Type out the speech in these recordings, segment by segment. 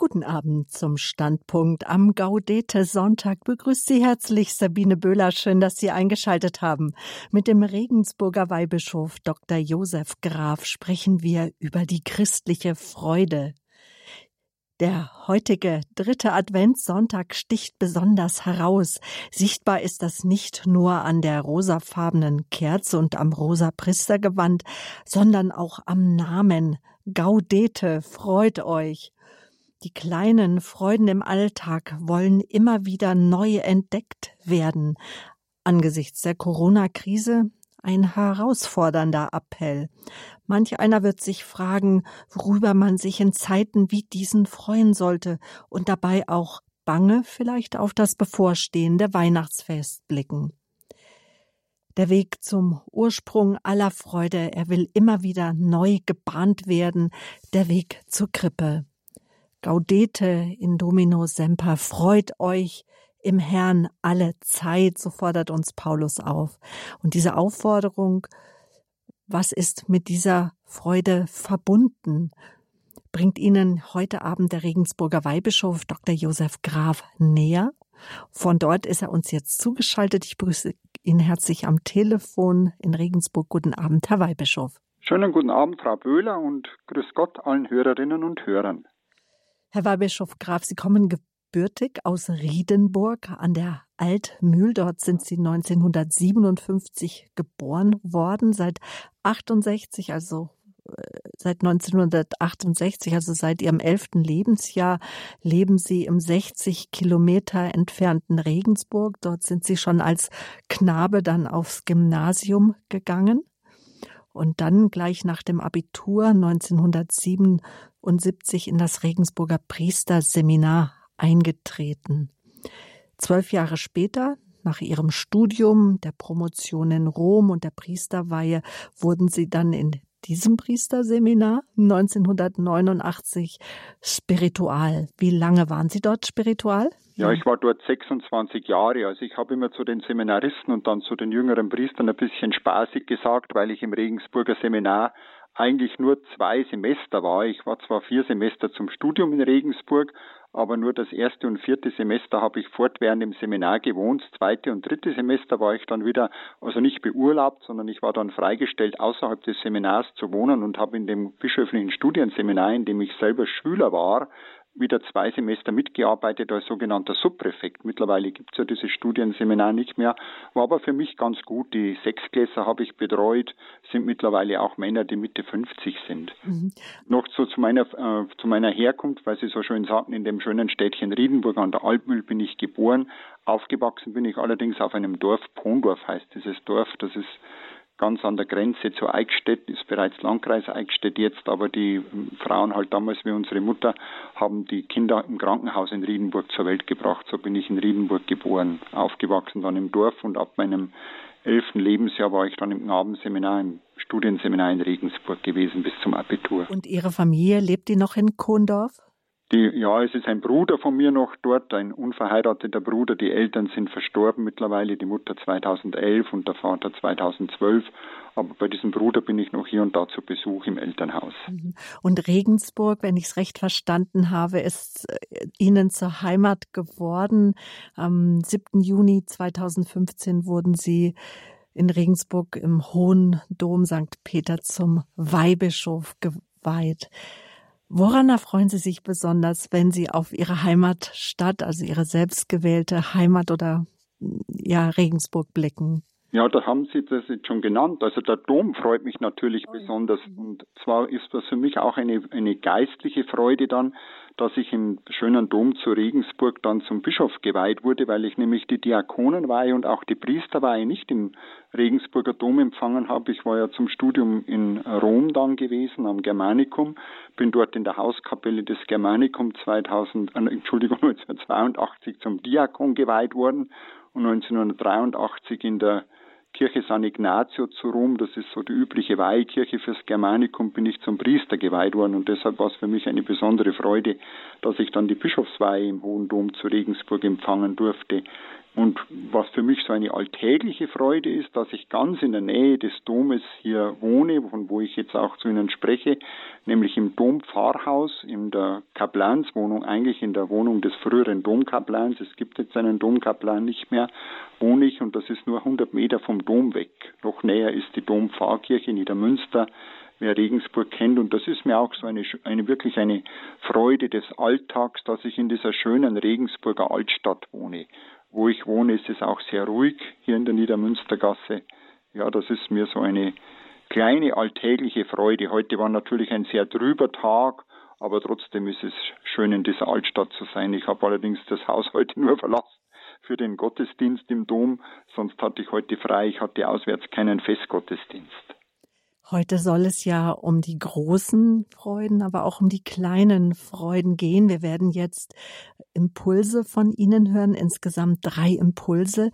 Guten Abend zum Standpunkt am Gaudete Sonntag. Begrüßt Sie herzlich Sabine Böhler. Schön, dass Sie eingeschaltet haben. Mit dem Regensburger Weihbischof Dr. Josef Graf sprechen wir über die christliche Freude. Der heutige dritte Adventssonntag sticht besonders heraus. Sichtbar ist das nicht nur an der rosafarbenen Kerze und am rosa Priestergewand, sondern auch am Namen Gaudete, freut euch. Die kleinen Freuden im Alltag wollen immer wieder neu entdeckt werden. Angesichts der Corona-Krise ein herausfordernder Appell. Manch einer wird sich fragen, worüber man sich in Zeiten wie diesen freuen sollte und dabei auch bange vielleicht auf das bevorstehende Weihnachtsfest blicken. Der Weg zum Ursprung aller Freude, er will immer wieder neu gebahnt werden, der Weg zur Krippe. Gaudete in Domino Semper, freut euch im Herrn alle Zeit, so fordert uns Paulus auf. Und diese Aufforderung, was ist mit dieser Freude verbunden, bringt Ihnen heute Abend der Regensburger Weihbischof Dr. Josef Graf näher. Von dort ist er uns jetzt zugeschaltet. Ich begrüße ihn herzlich am Telefon in Regensburg. Guten Abend, Herr Weihbischof. Schönen guten Abend, Frau Böhler und grüß Gott allen Hörerinnen und Hörern. Herr Weihbischof Graf, Sie kommen gebürtig aus Riedenburg an der Altmühl. Dort sind Sie 1957 geboren worden. Seit 68, also äh, seit 1968, also seit Ihrem elften Lebensjahr, leben Sie im 60 Kilometer entfernten Regensburg. Dort sind Sie schon als Knabe dann aufs Gymnasium gegangen und dann gleich nach dem Abitur 1977 in das Regensburger Priesterseminar eingetreten. Zwölf Jahre später, nach ihrem Studium, der Promotion in Rom und der Priesterweihe, wurden sie dann in diesem Priesterseminar 1989 spiritual. Wie lange waren Sie dort spiritual? Ja, ich war dort 26 Jahre. Also ich habe immer zu den Seminaristen und dann zu den jüngeren Priestern ein bisschen spaßig gesagt, weil ich im Regensburger Seminar eigentlich nur zwei Semester war. Ich war zwar vier Semester zum Studium in Regensburg, aber nur das erste und vierte Semester habe ich fortwährend im Seminar gewohnt. Zweite und dritte Semester war ich dann wieder, also nicht beurlaubt, sondern ich war dann freigestellt, außerhalb des Seminars zu wohnen und habe in dem bischöflichen Studienseminar, in dem ich selber Schüler war, wieder zwei Semester mitgearbeitet als sogenannter Subpräfekt. Mittlerweile gibt es ja dieses Studienseminar nicht mehr, war aber für mich ganz gut. Die Sechsklässler habe ich betreut, sind mittlerweile auch Männer, die Mitte 50 sind. Mhm. Noch so zu meiner, äh, zu meiner Herkunft, weil Sie so schön sagten, in dem schönen Städtchen Riedenburg an der Altmühl bin ich geboren. Aufgewachsen bin ich allerdings auf einem Dorf, Pondorf heißt dieses Dorf, das ist ganz an der Grenze zu Eichstätt, ist bereits Landkreis Eichstätt jetzt, aber die Frauen halt damals wie unsere Mutter haben die Kinder im Krankenhaus in Riedenburg zur Welt gebracht. So bin ich in Riedenburg geboren, aufgewachsen dann im Dorf und ab meinem elften Lebensjahr war ich dann im Knabenseminar, im Studienseminar in Regensburg gewesen bis zum Abitur. Und Ihre Familie lebt die noch in Kohndorf? Die, ja, es ist ein Bruder von mir noch dort, ein unverheirateter Bruder. Die Eltern sind verstorben mittlerweile, die Mutter 2011 und der Vater 2012. Aber bei diesem Bruder bin ich noch hier und da zu Besuch im Elternhaus. Mhm. Und Regensburg, wenn ich es recht verstanden habe, ist äh, Ihnen zur Heimat geworden. Am 7. Juni 2015 wurden Sie in Regensburg im Hohen Dom St. Peter zum Weihbischof geweiht. Woran erfreuen Sie sich besonders, wenn Sie auf Ihre Heimatstadt, also Ihre selbstgewählte Heimat oder ja, Regensburg blicken? Ja, da haben Sie das jetzt schon genannt. Also der Dom freut mich natürlich oh, besonders. Ja. Und zwar ist das für mich auch eine, eine geistliche Freude dann, dass ich im schönen Dom zu Regensburg dann zum Bischof geweiht wurde, weil ich nämlich die Diakonenweihe und auch die Priesterweihe nicht im Regensburger Dom empfangen habe. Ich war ja zum Studium in Rom dann gewesen, am Germanicum, bin dort in der Hauskapelle des Germanicum 2000, äh, Entschuldigung, 1982 zum Diakon geweiht worden und 1983 in der Kirche San Ignazio zu Rom, das ist so die übliche Weihkirche fürs Germanikum, bin ich zum Priester geweiht worden und deshalb war es für mich eine besondere Freude, dass ich dann die Bischofsweihe im Hohen Dom zu Regensburg empfangen durfte. Und was für mich so eine alltägliche Freude ist, dass ich ganz in der Nähe des Domes hier wohne, von wo ich jetzt auch zu Ihnen spreche, nämlich im Dompfarrhaus, in der Kaplanswohnung, eigentlich in der Wohnung des früheren Domkaplans. Es gibt jetzt einen Domkaplan nicht mehr, wohne ich und das ist nur 100 Meter vom Dom weg. Noch näher ist die Dompfarrkirche Niedermünster wer Regensburg kennt. Und das ist mir auch so eine, eine wirklich eine Freude des Alltags, dass ich in dieser schönen Regensburger Altstadt wohne. Wo ich wohne, ist es auch sehr ruhig hier in der Niedermünstergasse. Ja, das ist mir so eine kleine alltägliche Freude. Heute war natürlich ein sehr trüber Tag, aber trotzdem ist es schön, in dieser Altstadt zu sein. Ich habe allerdings das Haus heute nur verlassen für den Gottesdienst im Dom, sonst hatte ich heute frei. Ich hatte auswärts keinen Festgottesdienst. Heute soll es ja um die großen Freuden, aber auch um die kleinen Freuden gehen. Wir werden jetzt Impulse von Ihnen hören, insgesamt drei Impulse.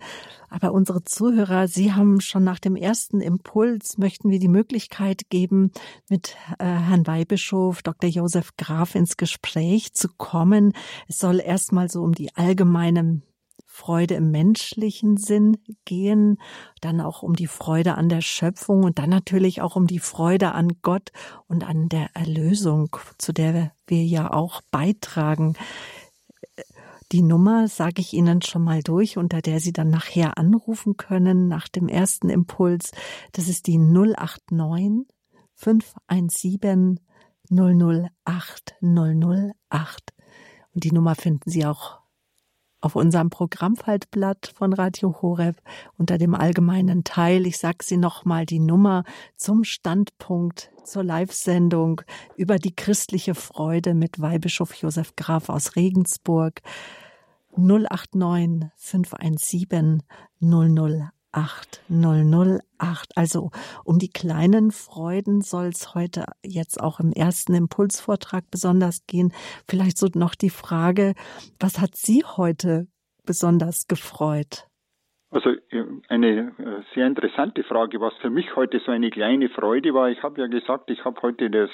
Aber unsere Zuhörer, Sie haben schon nach dem ersten Impuls, möchten wir die Möglichkeit geben, mit äh, Herrn Weihbischof Dr. Josef Graf ins Gespräch zu kommen. Es soll erstmal so um die allgemeine Freude im menschlichen Sinn gehen, dann auch um die Freude an der Schöpfung und dann natürlich auch um die Freude an Gott und an der Erlösung, zu der wir ja auch beitragen. Die Nummer sage ich Ihnen schon mal durch, unter der Sie dann nachher anrufen können nach dem ersten Impuls. Das ist die 089 517 008 008. Und die Nummer finden Sie auch auf unserem Programmfaltblatt von Radio Horeb unter dem allgemeinen Teil. Ich sage Sie nochmal die Nummer zum Standpunkt zur Live-Sendung über die christliche Freude mit Weihbischof Josef Graf aus Regensburg 089 517 008 008. Also um die kleinen Freuden soll es heute jetzt auch im ersten Impulsvortrag besonders gehen. Vielleicht so noch die Frage, was hat Sie heute besonders gefreut? Also eine äh, sehr interessante Frage, was für mich heute so eine kleine Freude war. Ich habe ja gesagt, ich habe heute das,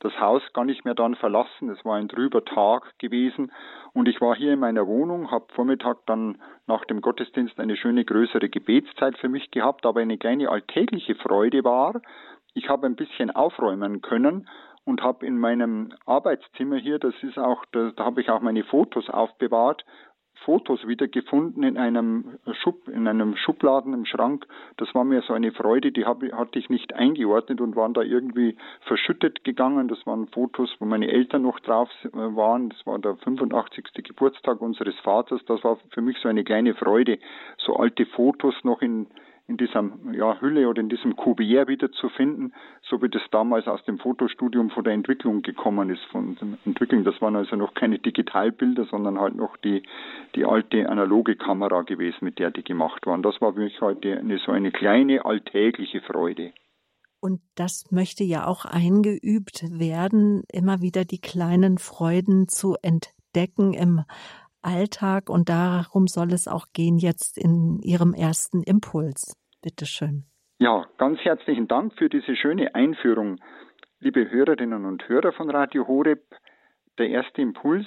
das Haus gar nicht mehr dann verlassen. Es war ein trüber Tag gewesen und ich war hier in meiner Wohnung, habe Vormittag dann nach dem Gottesdienst eine schöne größere Gebetszeit für mich gehabt, aber eine kleine alltägliche Freude war, ich habe ein bisschen aufräumen können und habe in meinem Arbeitszimmer hier, das ist auch, da, da habe ich auch meine Fotos aufbewahrt Fotos wieder gefunden in einem Schub, in einem Schubladen im Schrank. Das war mir so eine Freude, die hab, hatte ich nicht eingeordnet und waren da irgendwie verschüttet gegangen. Das waren Fotos, wo meine Eltern noch drauf äh, waren. Das war der 85. Geburtstag unseres Vaters. Das war für mich so eine kleine Freude, so alte Fotos noch in, in dieser ja, Hülle oder in diesem Kuvert wiederzufinden, so wie das damals aus dem Fotostudium von der Entwicklung gekommen ist, von dem Entwickeln. Das waren also noch keine Digitalbilder, sondern halt noch die, die alte analoge Kamera gewesen, mit der die gemacht waren. Das war für mich heute eine, so eine kleine alltägliche Freude. Und das möchte ja auch eingeübt werden, immer wieder die kleinen Freuden zu entdecken im Alltag und darum soll es auch gehen jetzt in Ihrem ersten Impuls. Bitte schön. Ja, ganz herzlichen Dank für diese schöne Einführung. Liebe Hörerinnen und Hörer von Radio Horeb, der erste Impuls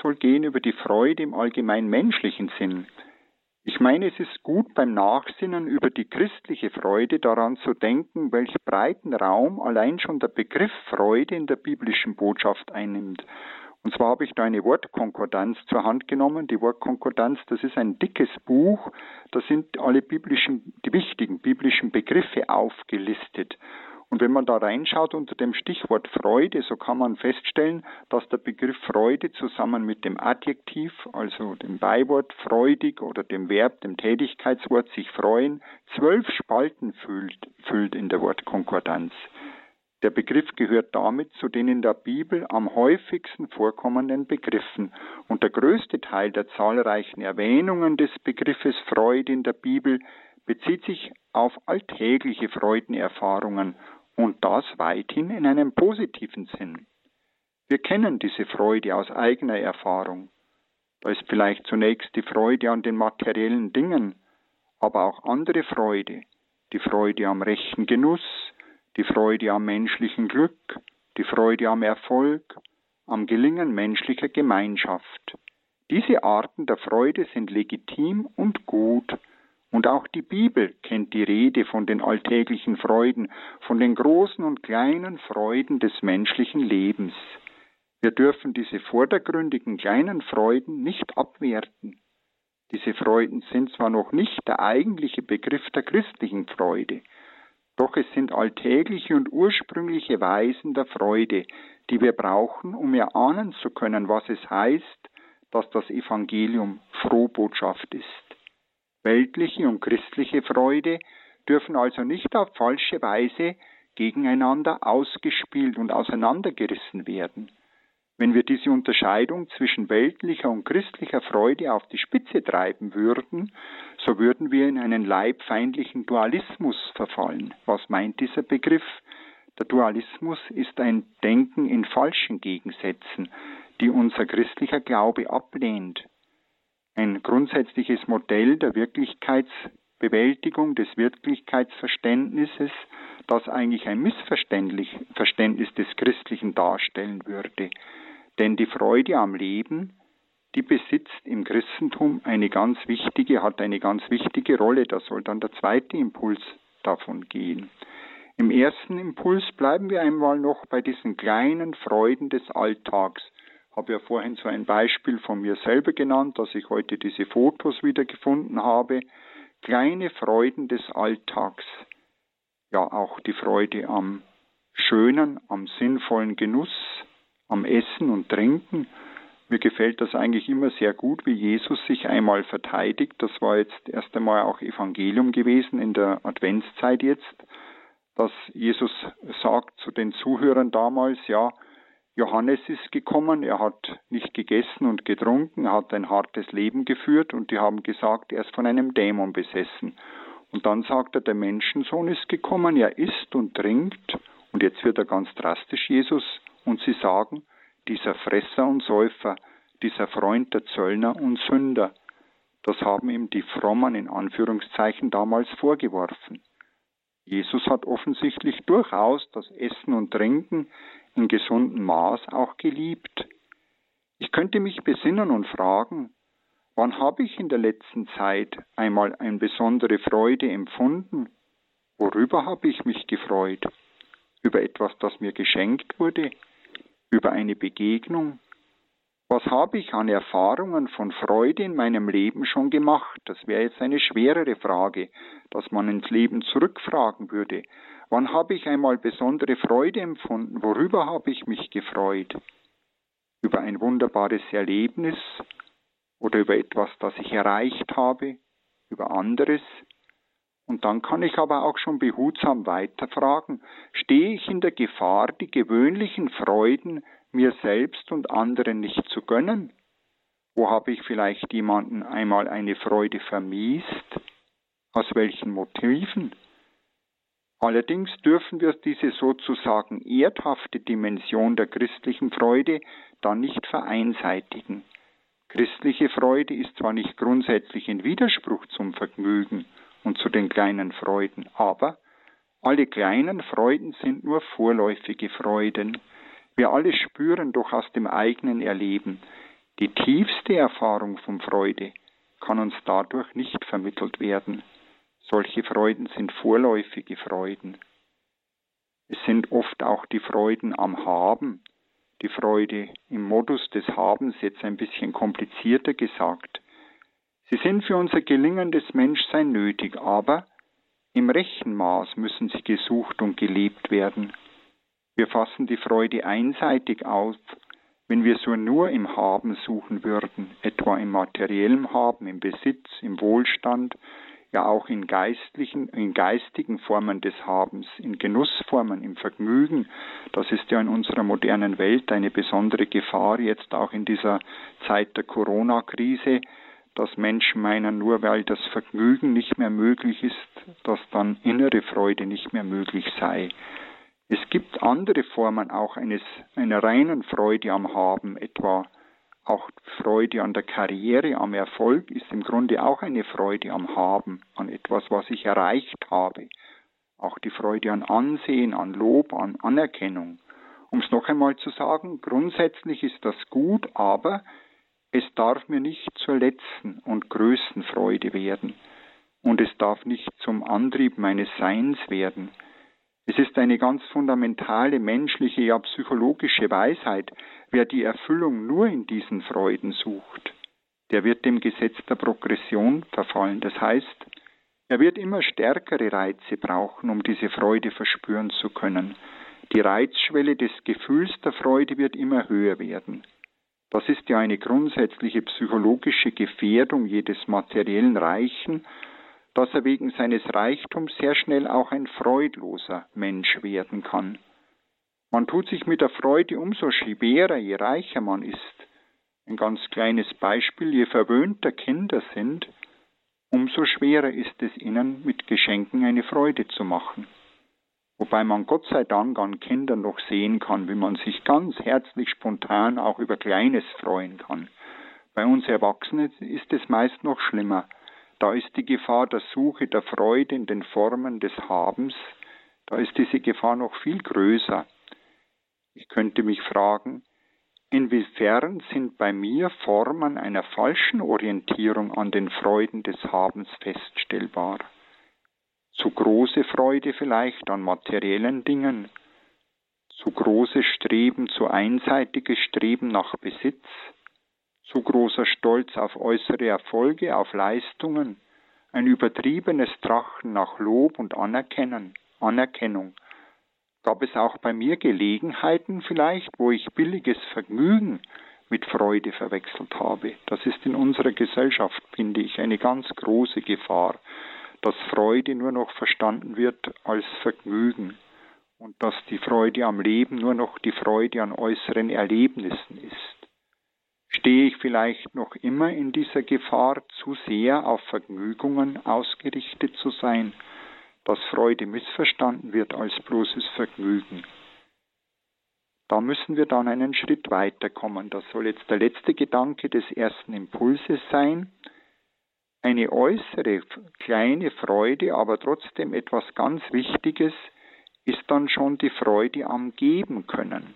soll gehen über die Freude im allgemein menschlichen Sinn. Ich meine, es ist gut beim Nachsinnen über die christliche Freude daran zu denken, welch breiten Raum allein schon der Begriff Freude in der biblischen Botschaft einnimmt. Und zwar habe ich da eine Wortkonkordanz zur Hand genommen. Die Wortkonkordanz, das ist ein dickes Buch. Da sind alle biblischen, die wichtigen biblischen Begriffe aufgelistet. Und wenn man da reinschaut unter dem Stichwort Freude, so kann man feststellen, dass der Begriff Freude zusammen mit dem Adjektiv, also dem Beiwort freudig oder dem Verb, dem Tätigkeitswort sich freuen, zwölf Spalten füllt, füllt in der Wortkonkordanz. Der Begriff gehört damit zu den in der Bibel am häufigsten vorkommenden Begriffen und der größte Teil der zahlreichen Erwähnungen des Begriffes Freude in der Bibel bezieht sich auf alltägliche Freudenerfahrungen und das weithin in einem positiven Sinn. Wir kennen diese Freude aus eigener Erfahrung. Da ist vielleicht zunächst die Freude an den materiellen Dingen, aber auch andere Freude, die Freude am rechten Genuss, die Freude am menschlichen Glück, die Freude am Erfolg, am Gelingen menschlicher Gemeinschaft, Diese Arten der Freude sind legitim und gut. Und auch die Bibel kennt die Rede von den alltäglichen Freuden, von den großen und kleinen Freuden des menschlichen Lebens. Wir dürfen diese vordergründigen kleinen Freuden nicht abwerten. Diese Freuden sind zwar noch nicht der eigentliche Begriff der christlichen Freude, doch es sind alltägliche und ursprüngliche Weisen der Freude, die wir brauchen, um erahnen zu können, was es heißt, dass das Evangelium Frohbotschaft ist. Weltliche und christliche Freude dürfen also nicht auf falsche Weise gegeneinander ausgespielt und auseinandergerissen werden. Wenn wir diese Unterscheidung zwischen weltlicher und christlicher Freude auf die Spitze treiben würden, so würden wir in einen leibfeindlichen Dualismus verfallen. Was meint dieser Begriff? Der Dualismus ist ein Denken in falschen Gegensätzen, die unser christlicher Glaube ablehnt. Ein grundsätzliches Modell der Wirklichkeitsbewältigung, des Wirklichkeitsverständnisses, das eigentlich ein Missverständnis des Christlichen darstellen würde. Denn die Freude am Leben, die besitzt im Christentum eine ganz wichtige, hat eine ganz wichtige Rolle. Da soll dann der zweite Impuls davon gehen. Im ersten Impuls bleiben wir einmal noch bei diesen kleinen Freuden des Alltags. Ich habe ja vorhin so ein Beispiel von mir selber genannt, dass ich heute diese Fotos wieder gefunden habe. Kleine Freuden des Alltags. Ja, auch die Freude am schönen, am sinnvollen Genuss, am Essen und Trinken. Mir gefällt das eigentlich immer sehr gut, wie Jesus sich einmal verteidigt. Das war jetzt erst einmal auch Evangelium gewesen in der Adventszeit jetzt, dass Jesus sagt zu den Zuhörern damals, ja, Johannes ist gekommen, er hat nicht gegessen und getrunken, er hat ein hartes Leben geführt und die haben gesagt, er ist von einem Dämon besessen. Und dann sagt er, der Menschensohn ist gekommen, er isst und trinkt und jetzt wird er ganz drastisch, Jesus, und sie sagen, dieser Fresser und Säufer, dieser Freund der Zöllner und Sünder, das haben ihm die Frommen in Anführungszeichen damals vorgeworfen. Jesus hat offensichtlich durchaus das Essen und Trinken in gesundem Maß auch geliebt. Ich könnte mich besinnen und fragen, wann habe ich in der letzten Zeit einmal eine besondere Freude empfunden? Worüber habe ich mich gefreut? Über etwas, das mir geschenkt wurde? Über eine Begegnung? Was habe ich an Erfahrungen von Freude in meinem Leben schon gemacht? Das wäre jetzt eine schwerere Frage, dass man ins Leben zurückfragen würde. Wann habe ich einmal besondere Freude empfunden? Worüber habe ich mich gefreut? Über ein wunderbares Erlebnis oder über etwas, das ich erreicht habe? Über anderes? Und dann kann ich aber auch schon behutsam weiterfragen, stehe ich in der Gefahr, die gewöhnlichen Freuden mir selbst und anderen nicht zu gönnen? Wo habe ich vielleicht jemanden einmal eine Freude vermiest? Aus welchen Motiven? Allerdings dürfen wir diese sozusagen erdhafte Dimension der christlichen Freude dann nicht vereinseitigen. Christliche Freude ist zwar nicht grundsätzlich in Widerspruch zum Vergnügen, und zu den kleinen Freuden. Aber alle kleinen Freuden sind nur vorläufige Freuden. Wir alle spüren doch aus dem eigenen Erleben, die tiefste Erfahrung von Freude kann uns dadurch nicht vermittelt werden. Solche Freuden sind vorläufige Freuden. Es sind oft auch die Freuden am Haben, die Freude im Modus des Habens, jetzt ein bisschen komplizierter gesagt. Sie sind für unser gelingendes Menschsein nötig, aber im rechten Maß müssen sie gesucht und gelebt werden. Wir fassen die Freude einseitig auf, wenn wir so nur im Haben suchen würden, etwa im materiellen Haben, im Besitz, im Wohlstand, ja auch in geistlichen, in geistigen Formen des Habens, in Genussformen, im Vergnügen. Das ist ja in unserer modernen Welt eine besondere Gefahr, jetzt auch in dieser Zeit der Corona-Krise, dass Menschen meinen, nur weil das Vergnügen nicht mehr möglich ist, dass dann innere Freude nicht mehr möglich sei. Es gibt andere Formen auch eines, einer reinen Freude am Haben, etwa auch Freude an der Karriere, am Erfolg ist im Grunde auch eine Freude am Haben, an etwas, was ich erreicht habe. Auch die Freude an Ansehen, an Lob, an Anerkennung. Um es noch einmal zu sagen, grundsätzlich ist das gut, aber Es darf mir nicht zur letzten und größten Freude werden, und es darf nicht zum Antrieb meines Seins werden. Es ist eine ganz fundamentale menschliche, ja psychologische Weisheit, wer die Erfüllung nur in diesen Freuden sucht, der wird dem Gesetz der Progression verfallen. Das heißt, er wird immer stärkere Reize brauchen, um diese Freude verspüren zu können. Die Reizschwelle des Gefühls der Freude wird immer höher werden. Das ist ja eine grundsätzliche psychologische Gefährdung jedes materiellen Reichen, dass er wegen seines Reichtums sehr schnell auch ein freudloser Mensch werden kann. Man tut sich mit der Freude umso schwerer, je reicher man ist. Ein ganz kleines Beispiel, je verwöhnter Kinder sind, umso schwerer ist es ihnen, mit Geschenken eine Freude zu machen. Wobei man Gott sei Dank an Kindern noch sehen kann, wie man sich ganz herzlich spontan auch über Kleines freuen kann. Bei uns Erwachsenen ist es meist noch schlimmer. Da ist die Gefahr der Suche der Freude in den Formen des Habens, da ist diese Gefahr noch viel größer. Ich könnte mich fragen, inwiefern sind bei mir Formen einer falschen Orientierung an den Freuden des Habens feststellbar? Zu große Freude vielleicht an materiellen Dingen, zu großes Streben, zu einseitiges Streben nach Besitz, zu großer Stolz auf äußere Erfolge, auf Leistungen, ein übertriebenes Trachten nach Lob und Anerkennen, Anerkennung. Gab es auch bei mir Gelegenheiten vielleicht, wo ich billiges Vergnügen mit Freude verwechselt habe? Das ist in unserer Gesellschaft, finde ich, eine ganz große Gefahr dass Freude nur noch verstanden wird als Vergnügen und dass die Freude am Leben nur noch die Freude an äußeren Erlebnissen ist. Stehe ich vielleicht noch immer in dieser Gefahr, zu sehr auf Vergnügungen ausgerichtet zu sein, dass Freude missverstanden wird als bloßes Vergnügen? Da müssen wir dann einen Schritt weiterkommen. Das soll jetzt der letzte Gedanke des ersten Impulses sein eine äußere kleine Freude, aber trotzdem etwas ganz Wichtiges, ist dann schon die Freude am Geben können.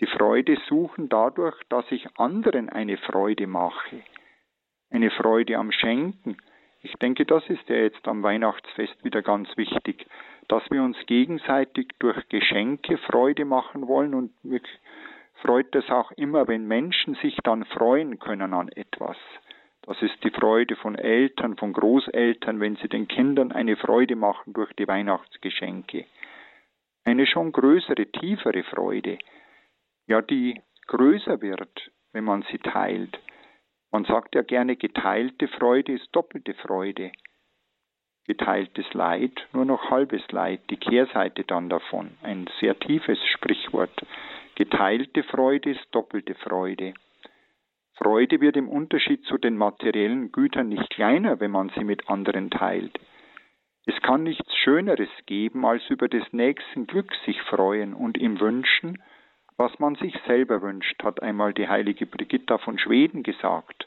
Die Freude suchen dadurch, dass ich anderen eine Freude mache. Eine Freude am Schenken. Ich denke, das ist ja jetzt am Weihnachtsfest wieder ganz wichtig, dass wir uns gegenseitig durch Geschenke Freude machen wollen und mich freut es auch immer, wenn Menschen sich dann freuen können an etwas. Das ist die Freude von Eltern, von Großeltern, wenn sie den Kindern eine Freude machen durch die Weihnachtsgeschenke. Eine schon größere, tiefere Freude, ja, die größer wird, wenn man sie teilt. Man sagt ja gerne, geteilte Freude ist doppelte Freude. Geteiltes Leid, nur noch halbes Leid, die Kehrseite dann davon. Ein sehr tiefes Sprichwort. Geteilte Freude ist doppelte Freude. Freude wird im Unterschied zu den materiellen Gütern nicht kleiner, wenn man sie mit anderen teilt. Es kann nichts Schöneres geben, als über des nächsten Glück sich freuen und ihm wünschen, was man sich selber wünscht, hat einmal die heilige Brigitta von Schweden gesagt.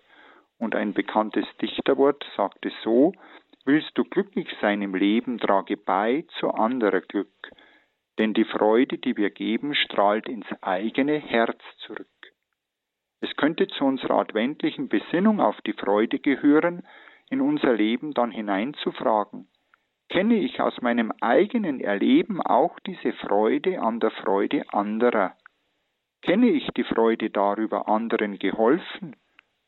Und ein bekanntes Dichterwort sagt es so, Willst du glücklich sein im Leben, trage bei zu anderer Glück, denn die Freude, die wir geben, strahlt ins eigene Herz zurück. Es könnte zu unserer adventlichen Besinnung auf die Freude gehören, in unser Leben dann hineinzufragen. Kenne ich aus meinem eigenen Erleben auch diese Freude an der Freude anderer? Kenne ich die Freude darüber, anderen geholfen,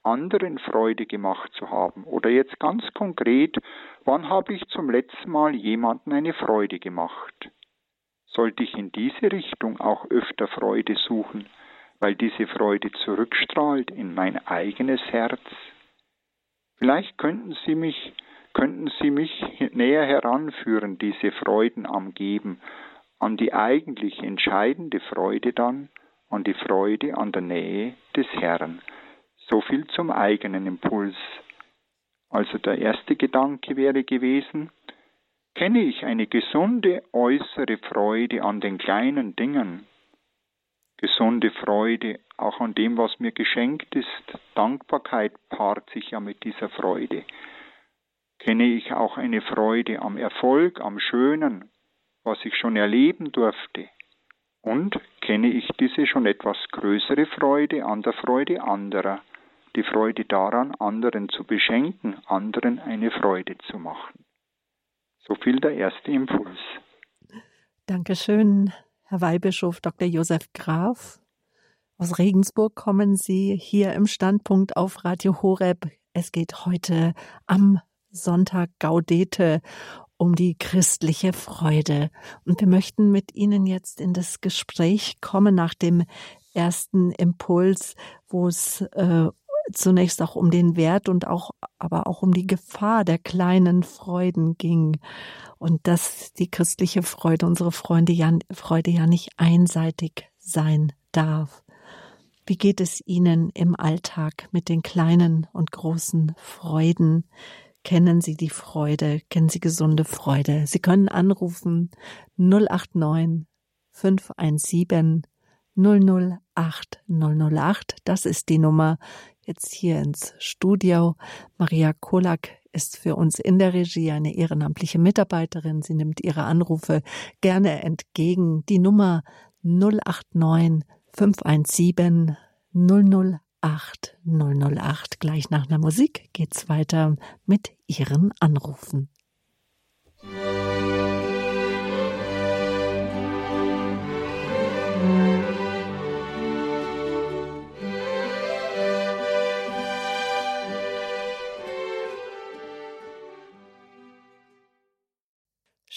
anderen Freude gemacht zu haben? Oder jetzt ganz konkret, wann habe ich zum letzten Mal jemanden eine Freude gemacht? Sollte ich in diese Richtung auch öfter Freude suchen? Weil diese Freude zurückstrahlt in mein eigenes Herz. Vielleicht könnten Sie mich, könnten Sie mich näher heranführen, diese Freuden am Geben, an die eigentlich entscheidende Freude dann, an die Freude an der Nähe des Herrn. So viel zum eigenen Impuls. Also der erste Gedanke wäre gewesen, kenne ich eine gesunde äußere Freude an den kleinen Dingen, gesunde Freude auch an dem, was mir geschenkt ist. Dankbarkeit paart sich ja mit dieser Freude. Kenne ich auch eine Freude am Erfolg, am Schönen, was ich schon erleben durfte. Und kenne ich diese schon etwas größere Freude an der Freude anderer, die Freude daran, anderen zu beschenken, anderen eine Freude zu machen. So viel der erste Impuls. Dankeschön, Herr Weihbischof Dr. Josef Graf. Aus Regensburg kommen Sie hier im Standpunkt auf Radio Horeb. Es geht heute am Sonntag Gaudete um die christliche Freude. Und wir möchten mit Ihnen jetzt in das Gespräch kommen nach dem ersten Impuls, wo es äh, zunächst auch um den Wert und auch, aber auch um die Gefahr der kleinen Freuden ging. Und dass die christliche Freude, unsere Freunde ja, Freude ja nicht einseitig sein darf. Wie geht es Ihnen im Alltag mit den kleinen und großen Freuden? Kennen Sie die Freude? Kennen Sie gesunde Freude? Sie können anrufen 089 517 008 008. Das ist die Nummer jetzt hier ins Studio. Maria Kolak ist für uns in der Regie eine ehrenamtliche Mitarbeiterin. Sie nimmt ihre Anrufe gerne entgegen. Die Nummer 089 517 008 008. Gleich nach einer Musik geht's weiter mit Ihren Anrufen.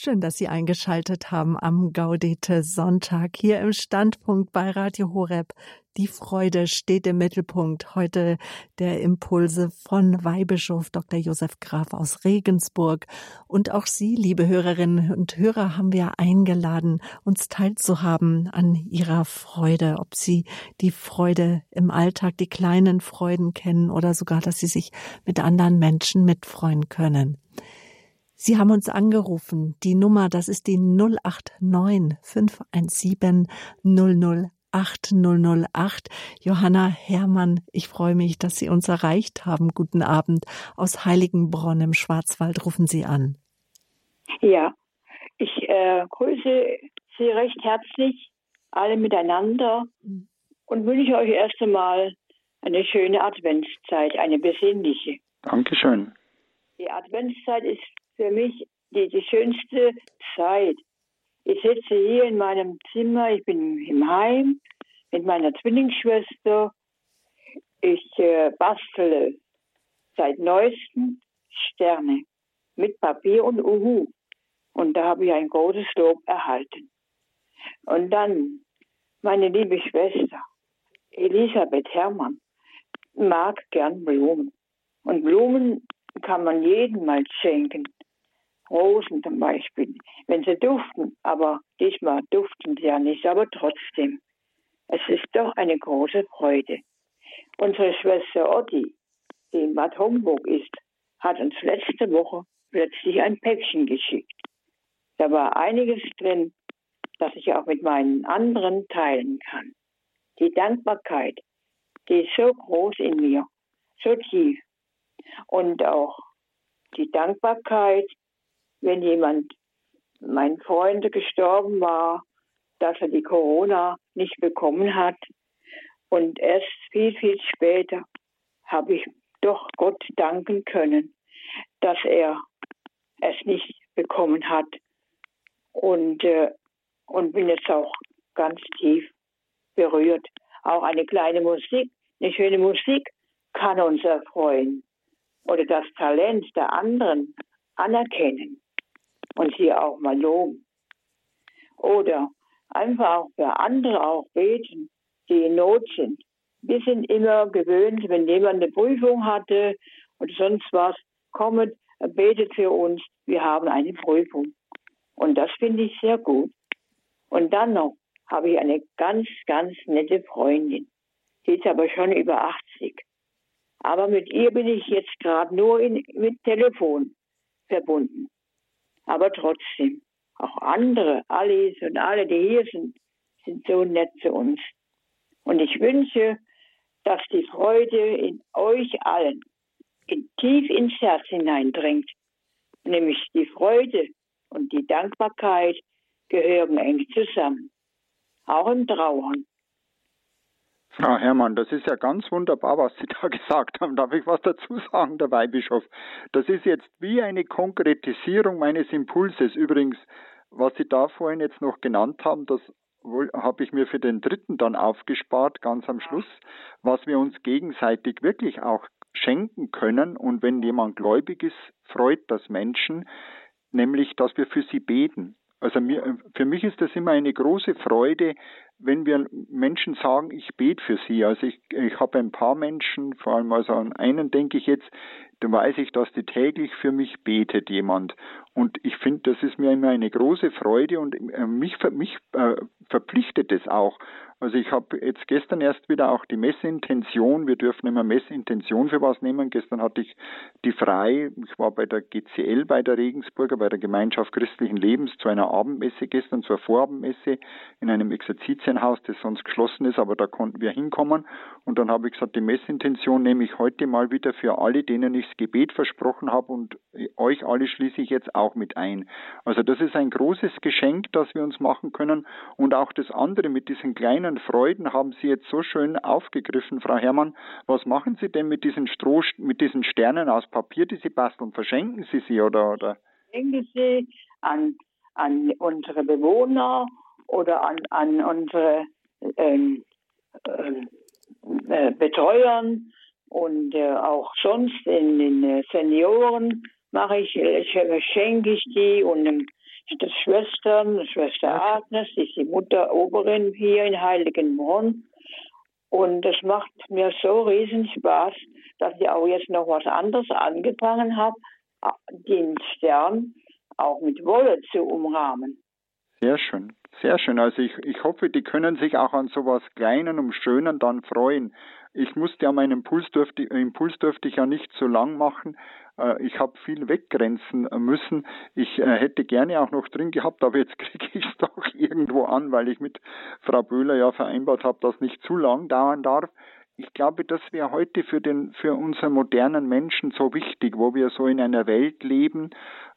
Schön, dass Sie eingeschaltet haben am Gaudete Sonntag hier im Standpunkt bei Radio Horeb. Die Freude steht im Mittelpunkt. Heute der Impulse von Weihbischof Dr. Josef Graf aus Regensburg. Und auch Sie, liebe Hörerinnen und Hörer, haben wir eingeladen, uns teilzuhaben an Ihrer Freude. Ob Sie die Freude im Alltag, die kleinen Freuden kennen oder sogar, dass Sie sich mit anderen Menschen mitfreuen können. Sie haben uns angerufen. Die Nummer, das ist die 089 517 008 008. Johanna Herrmann, ich freue mich, dass Sie uns erreicht haben. Guten Abend. Aus Heiligenbronn im Schwarzwald rufen Sie an. Ja, ich äh, grüße Sie recht herzlich, alle miteinander und wünsche euch erst einmal eine schöne Adventszeit, eine besinnliche. Dankeschön. Die Adventszeit ist für mich die, die schönste Zeit. Ich sitze hier in meinem Zimmer, ich bin im Heim mit meiner Zwillingsschwester. Ich äh, bastele seit neuestem Sterne mit Papier und Uhu. Und da habe ich ein großes Lob erhalten. Und dann meine liebe Schwester Elisabeth Herrmann mag gern Blumen. Und Blumen kann man jedem mal schenken. Rosen zum Beispiel, wenn sie duften, aber diesmal duften sie ja nicht, aber trotzdem. Es ist doch eine große Freude. Unsere Schwester Otti, die in Bad Homburg ist, hat uns letzte Woche plötzlich ein Päckchen geschickt. Da war einiges drin, das ich auch mit meinen anderen teilen kann. Die Dankbarkeit, die ist so groß in mir, so tief. Und auch die Dankbarkeit, wenn jemand, mein Freund gestorben war, dass er die Corona nicht bekommen hat. Und erst viel, viel später habe ich doch Gott danken können, dass er es nicht bekommen hat. Und, äh, und bin jetzt auch ganz tief berührt. Auch eine kleine Musik, eine schöne Musik kann uns erfreuen oder das Talent der anderen anerkennen und sie auch mal loben. Oder einfach auch für andere auch beten, die in Not sind. Wir sind immer gewöhnt, wenn jemand eine Prüfung hatte oder sonst was, kommt, betet für uns, wir haben eine Prüfung. Und das finde ich sehr gut. Und dann noch habe ich eine ganz, ganz nette Freundin. Die ist aber schon über 80. Aber mit ihr bin ich jetzt gerade nur in, mit Telefon verbunden. Aber trotzdem, auch andere, Alice und alle, die hier sind, sind so nett zu uns. Und ich wünsche, dass die Freude in euch allen in tief ins Herz hineindringt. Nämlich die Freude und die Dankbarkeit gehören eng zusammen. Auch im Trauern. Frau Herrmann, das ist ja ganz wunderbar, was Sie da gesagt haben. Darf ich was dazu sagen, der Weihbischof? Das ist jetzt wie eine Konkretisierung meines Impulses. Übrigens, was Sie da vorhin jetzt noch genannt haben, das habe ich mir für den dritten dann aufgespart, ganz am Schluss, was wir uns gegenseitig wirklich auch schenken können. Und wenn jemand gläubig ist, freut das Menschen, nämlich, dass wir für sie beten. Also mir, für mich ist das immer eine große Freude, wenn wir Menschen sagen, ich bete für sie. Also ich, ich habe ein paar Menschen, vor allem also an einen denke ich jetzt, da weiß ich, dass die täglich für mich betet jemand. Und ich finde, das ist mir immer eine große Freude und äh, mich, mich äh, verpflichtet es auch. Also ich habe jetzt gestern erst wieder auch die Messintention, wir dürfen immer Messintention für was nehmen. Gestern hatte ich die frei, ich war bei der GCL bei der Regensburger, bei der Gemeinschaft christlichen Lebens zu einer Abendmesse gestern, zur Vorabendmesse in einem Exerzitienhaus, das sonst geschlossen ist, aber da konnten wir hinkommen. Und dann habe ich gesagt, die Messintention nehme ich heute mal wieder für alle, denen ich das Gebet versprochen habe und euch alle schließe ich jetzt auch mit ein. Also das ist ein großes Geschenk, das wir uns machen können und auch das andere mit diesen kleinen kleinen Freuden haben Sie jetzt so schön aufgegriffen, Frau Herrmann. Was machen Sie denn mit diesen Stroh, mit diesen Sternen aus Papier, die Sie basteln? Verschenken Sie sie oder? oder? Verschenke sie an, an unsere Bewohner oder an, an unsere ähm, ähm äh, Betreuern und äh, auch sonst in den äh, Senioren mache ich, äh, schenke ich die und das Schwestern, Schwester Agnes, die ist die Mutter Oberin hier in Heiligenbrunn. Und das macht mir so riesen Spaß, dass ich auch jetzt noch was anderes angefangen habe, den Stern auch mit Wolle zu umrahmen. Sehr schön, sehr schön. Also ich, ich hoffe, die können sich auch an sowas Kleinen und Schönen dann freuen. Ich musste ja meinen Impuls dürfte, Impuls dürfte ich ja nicht so lang machen, ich habe viel weggrenzen müssen. Ich äh, hätte gerne auch noch drin gehabt, aber jetzt kriege ich es doch irgendwo an, weil ich mit Frau Böhler ja vereinbart habe, dass nicht zu lang dauern darf. Ich glaube, das wäre heute für den, für unseren modernen Menschen so wichtig, wo wir so in einer Welt leben,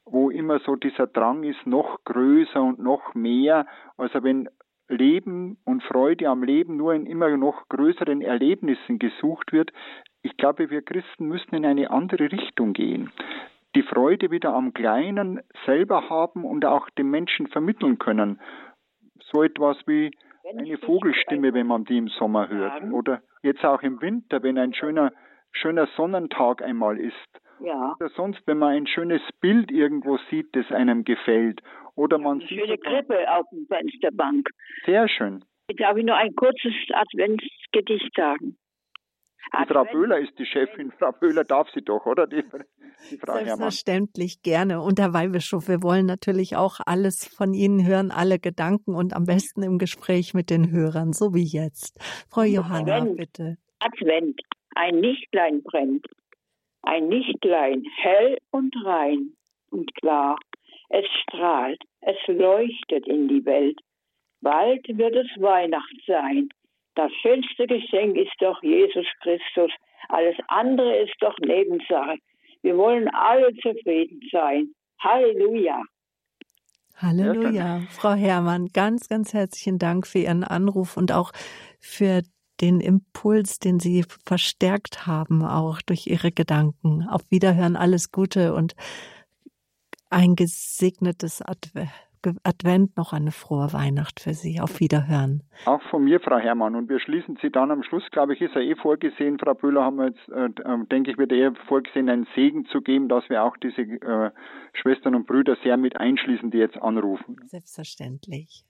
wo immer so dieser Drang ist, noch größer und noch mehr. Also wenn Leben und Freude am Leben nur in immer noch größeren Erlebnissen gesucht wird, ich glaube, wir Christen müssen in eine andere Richtung gehen. Die Freude wieder am Kleinen selber haben und auch den Menschen vermitteln können. So etwas wie eine Vogelstimme, wenn man die im Sommer hört. Oder jetzt auch im Winter, wenn ein schöner, schöner Sonnentag einmal ist. Ja. Oder sonst, wenn man ein schönes Bild irgendwo sieht, das einem gefällt. Oder man Eine sieht. Schöne Krippe auf der Fensterbank. Sehr schön. Darf ich noch ein kurzes Adventsgedicht sagen? Die Frau Böhler ist die Chefin. Frau Böhler darf sie doch, oder? Die, die Frau Selbstverständlich Herrmann. gerne. Und Herr Weihbischof, wir wollen natürlich auch alles von Ihnen hören, alle Gedanken und am besten im Gespräch mit den Hörern, so wie jetzt. Frau Johanna, Advent. bitte. Advent. Ein Lichtlein brennt. Ein Lichtlein, hell und rein und klar. Es strahlt, es leuchtet in die Welt. Bald wird es Weihnacht sein. Das schönste Geschenk ist doch Jesus Christus. Alles andere ist doch Nebensache. Wir wollen alle zufrieden sein. Halleluja. Halleluja. Frau Herrmann, ganz, ganz herzlichen Dank für Ihren Anruf und auch für den Impuls, den Sie verstärkt haben, auch durch Ihre Gedanken. Auf Wiederhören, alles Gute und ein gesegnetes Advent. Advent noch eine frohe Weihnacht für Sie. Auf Wiederhören. Auch von mir, Frau Herrmann. Und wir schließen Sie dann am Schluss, glaube ich, ist ja eh vorgesehen, Frau Böhler, haben wir jetzt, äh, äh, denke ich, wird eher vorgesehen, einen Segen zu geben, dass wir auch diese äh, Schwestern und Brüder sehr mit einschließen, die jetzt anrufen. Selbstverständlich.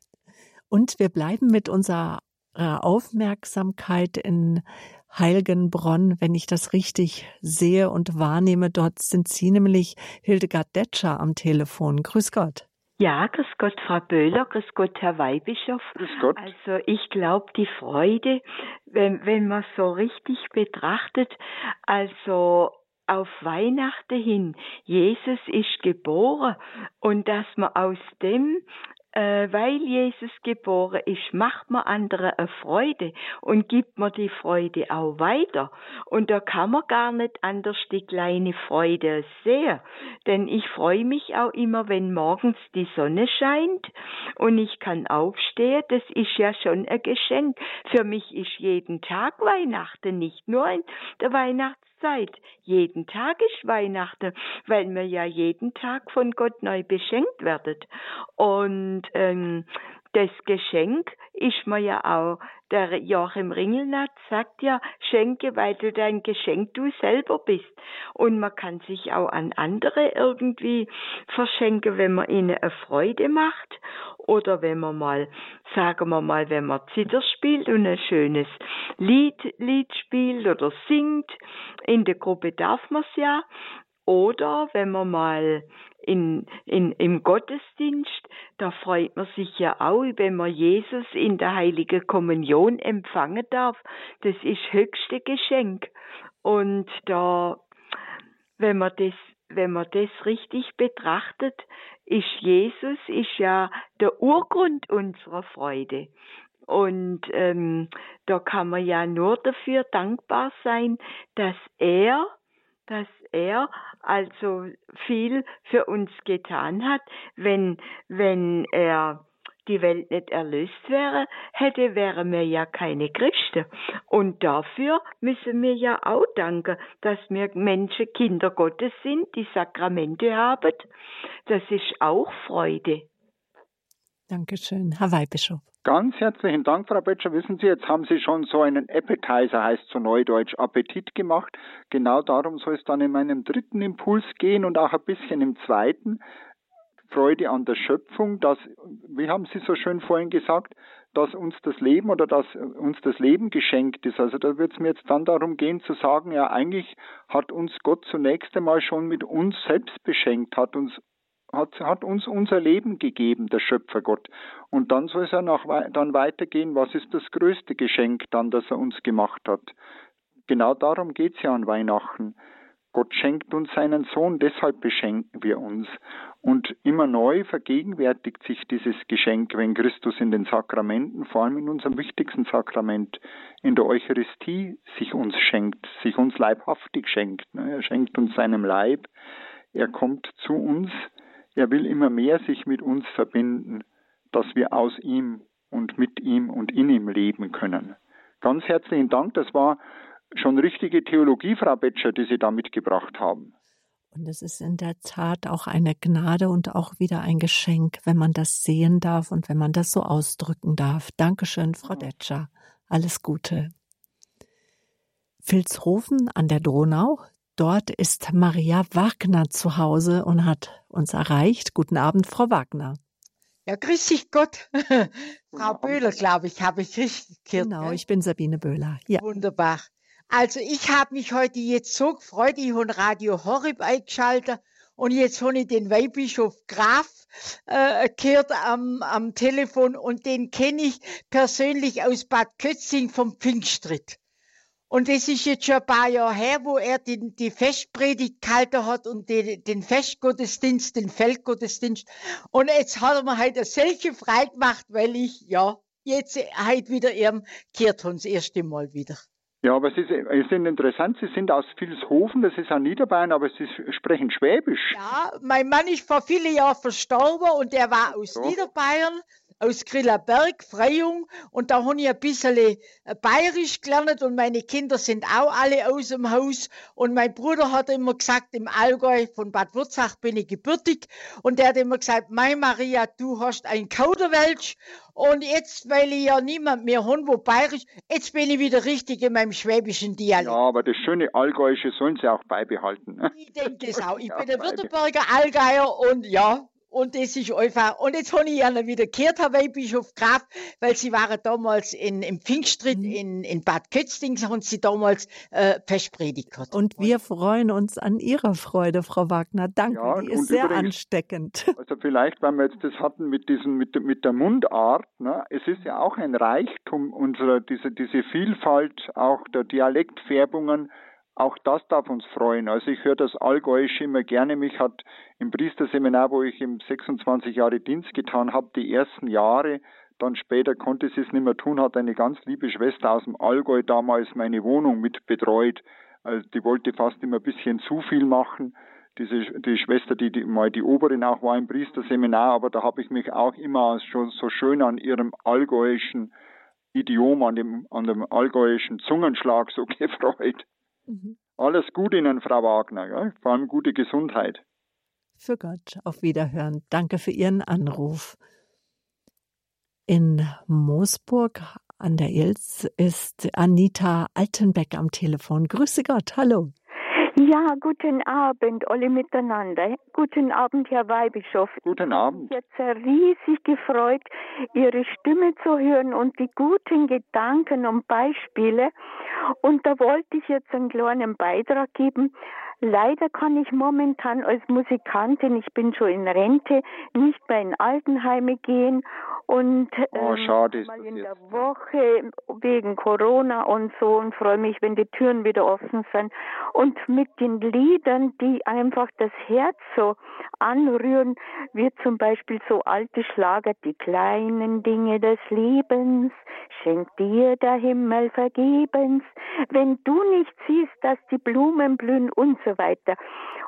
Und wir bleiben mit unserer Aufmerksamkeit in Heiligenbronn, wenn ich das richtig sehe und wahrnehme. Dort sind Sie nämlich Hildegard Detscher am Telefon. Grüß Gott. Ja, grüß Gott, Frau Böhler, grüß Gott, Herr Weihbischof. Grüß Gott. Also ich glaube, die Freude, wenn, wenn man so richtig betrachtet, also auf Weihnachten hin, Jesus ist geboren und dass man aus dem weil Jesus geboren ist, macht man anderen eine Freude und gibt man die Freude auch weiter. Und da kann man gar nicht anders die kleine Freude sehen. Denn ich freue mich auch immer, wenn morgens die Sonne scheint und ich kann aufstehen. Das ist ja schon ein Geschenk. Für mich ist jeden Tag Weihnachten, nicht nur in der Weihnachtszeit. Jeden Tag ist Weihnachten, weil wir ja jeden Tag von Gott neu beschenkt werden. Und ähm, das Geschenk ist mir ja auch, der Joachim Ringelnatz sagt ja, schenke, weil du dein Geschenk du selber bist. Und man kann sich auch an andere irgendwie verschenken, wenn man ihnen eine Freude macht. Oder wenn man mal, sagen wir mal, wenn man Zitter spielt und ein schönes Lied, Lied spielt oder singt. In der Gruppe darf man es ja. Oder wenn man mal in, in, im Gottesdienst, da freut man sich ja auch, wenn man Jesus in der heiligen Kommunion empfangen darf. Das ist höchste Geschenk. Und da, wenn man das, wenn man das richtig betrachtet, ist Jesus ist ja der Urgrund unserer Freude. Und ähm, da kann man ja nur dafür dankbar sein, dass er dass er also viel für uns getan hat. Wenn, wenn er die Welt nicht erlöst wäre, hätte, wären wir ja keine Christen. Und dafür müssen wir ja auch danken, dass wir Menschen Kinder Gottes sind, die Sakramente haben. Das ist auch Freude. Dankeschön, Herr Weihbischof. Ganz herzlichen Dank, Frau Böttcher. Wissen Sie, jetzt haben Sie schon so einen Appetizer, heißt so neudeutsch, Appetit gemacht. Genau darum soll es dann in meinem dritten Impuls gehen und auch ein bisschen im zweiten. Freude an der Schöpfung, dass, wie haben Sie so schön vorhin gesagt, dass uns das Leben oder dass uns das Leben geschenkt ist. Also da wird es mir jetzt dann darum gehen zu sagen, ja eigentlich hat uns Gott zunächst einmal schon mit uns selbst beschenkt, hat uns hat, hat uns unser Leben gegeben, der Schöpfer Gott. Und dann soll es ja noch, dann weitergehen, was ist das größte Geschenk dann, das er uns gemacht hat. Genau darum geht es ja an Weihnachten. Gott schenkt uns seinen Sohn, deshalb beschenken wir uns. Und immer neu vergegenwärtigt sich dieses Geschenk, wenn Christus in den Sakramenten, vor allem in unserem wichtigsten Sakrament, in der Eucharistie, sich uns schenkt, sich uns leibhaftig schenkt. Er schenkt uns seinem Leib, er kommt zu uns, er will immer mehr sich mit uns verbinden, dass wir aus ihm und mit ihm und in ihm leben können. Ganz herzlichen Dank, das war schon richtige Theologie, Frau Betscher, die Sie da mitgebracht haben. Und es ist in der Tat auch eine Gnade und auch wieder ein Geschenk, wenn man das sehen darf und wenn man das so ausdrücken darf. Dankeschön, Frau Detscher. Alles Gute. Vilshofen an der Donau, Dort ist Maria Wagner zu Hause und hat uns erreicht. Guten Abend, Frau Wagner. Ja, grüß dich Gott. Frau Böhler, glaube ich, habe ich richtig gehört. Genau, ich bin Sabine Böhler. Ja. Wunderbar. Also ich habe mich heute jetzt so gefreut, ich habe Radio Horeb eingeschaltet und jetzt habe ich den Weihbischof Graf äh, gehört am, am Telefon und den kenne ich persönlich aus Bad Kötzing vom Pfingstritt. Und es ist jetzt schon ein paar Jahre her, wo er die, die Festpredigt gehalten hat und die, den Festgottesdienst, den Feldgottesdienst. Und jetzt hat er mir halt eine solche frei gemacht, weil ich, ja, jetzt halt wieder ihrem gehört das erste Mal wieder. Ja, aber Sie sind interessant, Sie sind aus Vilshofen, das ist auch Niederbayern, aber Sie sprechen Schwäbisch. Ja, mein Mann ist vor vielen Jahren verstorben und der war aus so. Niederbayern aus Grillerberg, Freyung, und da habe ich ein bisschen äh, bayerisch gelernt und meine Kinder sind auch alle aus dem Haus und mein Bruder hat immer gesagt, im Allgäu von Bad Wurzach bin ich gebürtig und der hat immer gesagt, mein Maria, du hast ein Kauderwelsch und jetzt, weil ich ja niemand mehr habe, wo bayerisch, jetzt bin ich wieder richtig in meinem schwäbischen Dialekt. Ja, aber das schöne Allgäuische sollen sie auch beibehalten. Ich denke es auch. Ich bin ein Württemberger Allgäuer und ja, und das ist einfach, und jetzt habe ich ja wieder gehört, Herr Weihbischof Graf, weil Sie waren damals in, im Pfingstritt mhm. in, in Bad Kötzting, haben Sie damals äh, Festpredigt gehabt. Und wir freuen uns an Ihrer Freude, Frau Wagner. Danke, ja, die ist sehr übrigens, ansteckend. Also vielleicht, weil wir jetzt das hatten mit diesen, mit, mit der Mundart, ne? es ist ja auch ein Reichtum unserer, diese, diese Vielfalt auch der Dialektfärbungen, auch das darf uns freuen. Also ich höre das Allgäuische immer gerne. Mich hat im Priesterseminar, wo ich im 26 Jahre Dienst getan habe, die ersten Jahre, dann später konnte sie es nicht mehr tun, hat eine ganz liebe Schwester aus dem Allgäu damals meine Wohnung mit betreut. Also die wollte fast immer ein bisschen zu viel machen. Diese die Schwester, die, die mal die Oberin auch war im Priesterseminar, aber da habe ich mich auch immer schon so schön an ihrem allgäuischen Idiom, an dem, an dem allgäuischen Zungenschlag so gefreut. Mhm. Alles gut Ihnen, Frau Wagner, ja? vor allem gute Gesundheit. Für Gott, auf Wiederhören. Danke für Ihren Anruf. In Moosburg an der Ilz ist Anita Altenbeck am Telefon. Grüße Gott, hallo. Ja, guten Abend, alle miteinander. Guten Abend, Herr Weihbischof. Guten Abend. Ich habe jetzt riesig gefreut, Ihre Stimme zu hören und die guten Gedanken und Beispiele. Und da wollte ich jetzt einen kleinen Beitrag geben. Leider kann ich momentan als Musikantin, ich bin schon in Rente, nicht mehr in Altenheime gehen. Und oh, schade ähm, mal in der Woche wegen Corona und so und freue mich, wenn die Türen wieder offen sind. Und mit den Liedern, die einfach das Herz so anrühren, wie zum Beispiel so alte Schlager, die kleinen Dinge des Lebens, schenkt dir der Himmel vergebens, wenn du nicht siehst, dass die Blumen blühen und so weiter.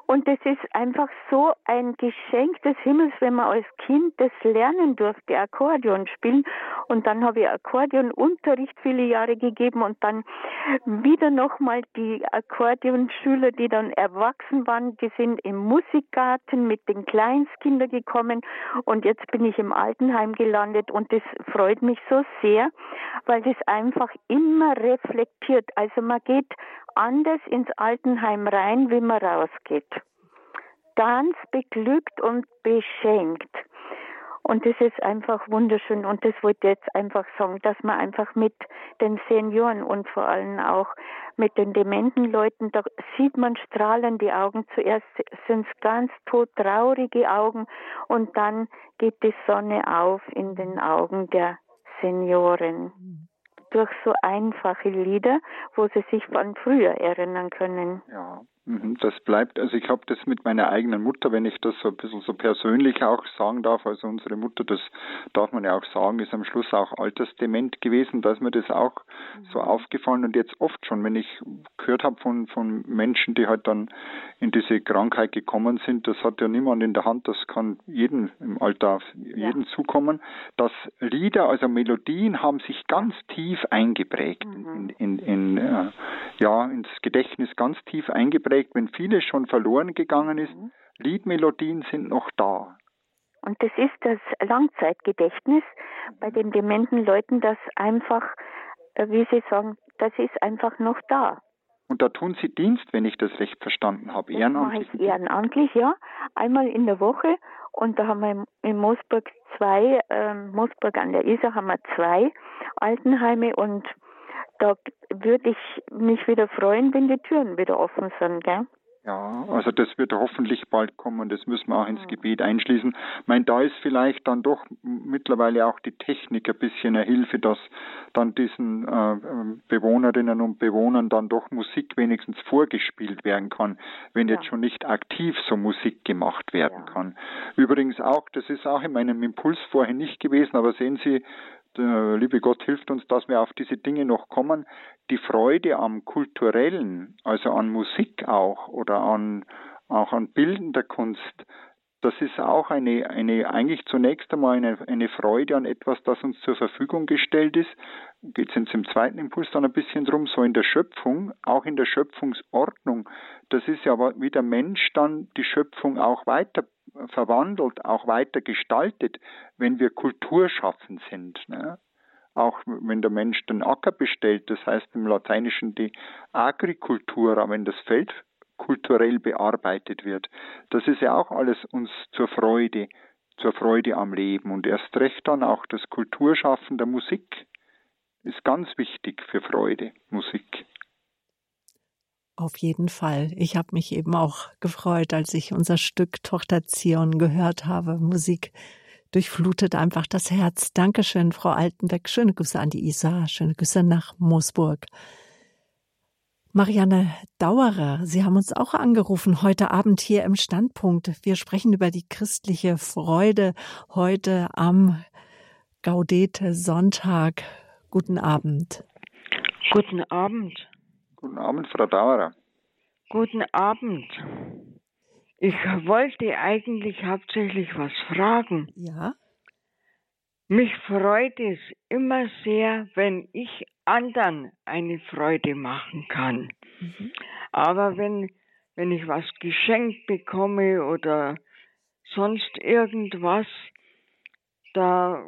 Und es ist einfach so ein Geschenk des Himmels, wenn man als Kind das lernen durfte, Akkordeon spielen. Und dann habe ich Akkordeonunterricht viele Jahre gegeben und dann wieder nochmal die Akkordeonschüler, die dann erwachsen waren, die sind im Musikgarten mit den Kleinstkindern gekommen und jetzt bin ich im Altenheim gelandet und das freut mich so sehr, weil das einfach immer reflektiert. Also man geht anders ins Altenheim rein, wie man rausgeht. Ganz beglückt und beschenkt. Und das ist einfach wunderschön. Und das wollte ich jetzt einfach sagen, dass man einfach mit den Senioren und vor allem auch mit den dementen Leuten, da sieht man strahlende Augen. Zuerst sind es ganz todtraurige Augen und dann geht die Sonne auf in den Augen der Senioren. Durch so einfache Lieder, wo sie sich von früher erinnern können. Ja, das bleibt, also ich habe das mit meiner eigenen Mutter, wenn ich das so ein bisschen so persönlich auch sagen darf, also unsere Mutter, das darf man ja auch sagen, ist am Schluss auch altersdement gewesen, da ist mir das auch mhm. so aufgefallen und jetzt oft schon, wenn ich gehört habe von, von Menschen, die halt dann in diese Krankheit gekommen sind, das hat ja niemand in der Hand, das kann jeden im Alter auf jeden ja. zukommen, dass Lieder, also Melodien haben sich ganz tief eingeprägt mhm. in, in, in, äh, ja, ins Gedächtnis ganz tief eingeprägt geprägt, wenn vieles schon verloren gegangen ist. Mhm. Liedmelodien sind noch da. Und das ist das Langzeitgedächtnis bei den dementen Leuten, das einfach, äh, wie Sie sagen, das ist einfach noch da. Und da tun Sie Dienst, wenn ich das recht verstanden habe, ehrenamtlich? Das mache ich ehrenamtlich, ja. Einmal in der Woche. Und da haben wir in Moosburg zwei, äh, Moosburg an der Isar haben wir zwei Altenheime und da würde ich mich wieder freuen, wenn die Türen wieder offen sind, gell? Ja, also das wird hoffentlich bald kommen, das müssen wir auch ins Gebet einschließen. Ich meine, da ist vielleicht dann doch mittlerweile auch die Technik ein bisschen eine Hilfe, dass dann diesen äh, Bewohnerinnen und Bewohnern dann doch Musik wenigstens vorgespielt werden kann, wenn ja. jetzt schon nicht aktiv so Musik gemacht werden ja. kann. Übrigens auch, das ist auch in meinem Impuls vorhin nicht gewesen, aber sehen Sie, der liebe Gott hilft uns, dass wir auf diese Dinge noch kommen. Die Freude am Kulturellen, also an Musik auch oder an, auch an bildender Kunst, das ist auch eine, eine eigentlich zunächst einmal eine, eine Freude an etwas, das uns zur Verfügung gestellt ist. Geht es im zweiten Impuls dann ein bisschen drum, so in der Schöpfung, auch in der Schöpfungsordnung. Das ist ja wie der Mensch dann die Schöpfung auch weiter verwandelt, auch weiter gestaltet, wenn wir kulturschaffend sind. Ne? Auch wenn der Mensch den Acker bestellt, das heißt im Lateinischen die Agrikultura, wenn das Feld kulturell bearbeitet wird. Das ist ja auch alles uns zur Freude, zur Freude am Leben und erst recht dann auch das Kulturschaffen der Musik ist ganz wichtig für Freude, Musik. Auf jeden Fall. Ich habe mich eben auch gefreut, als ich unser Stück Tochter Zion gehört habe. Musik durchflutet einfach das Herz. Dankeschön, Frau Altenbeck. Schöne Grüße an die Isar. Schöne Grüße nach Moosburg. Marianne Dauerer, Sie haben uns auch angerufen heute Abend hier im Standpunkt. Wir sprechen über die christliche Freude heute am Gaudete Sonntag. Guten Abend. Guten Abend. Guten Abend, Frau Dauerer. Guten Abend. Ich wollte eigentlich hauptsächlich was fragen. Ja. Mich freut es immer sehr, wenn ich anderen eine Freude machen kann. Mhm. Aber wenn, wenn ich was geschenkt bekomme oder sonst irgendwas, da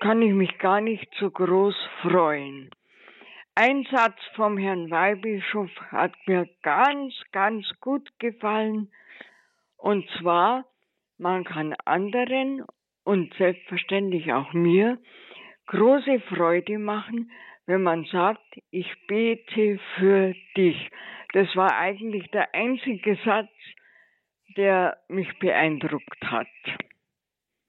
kann ich mich gar nicht so groß freuen. Ein Satz vom Herrn Weihbischof hat mir ganz, ganz gut gefallen. Und zwar, man kann anderen und selbstverständlich auch mir große Freude machen, wenn man sagt, ich bete für dich. Das war eigentlich der einzige Satz, der mich beeindruckt hat.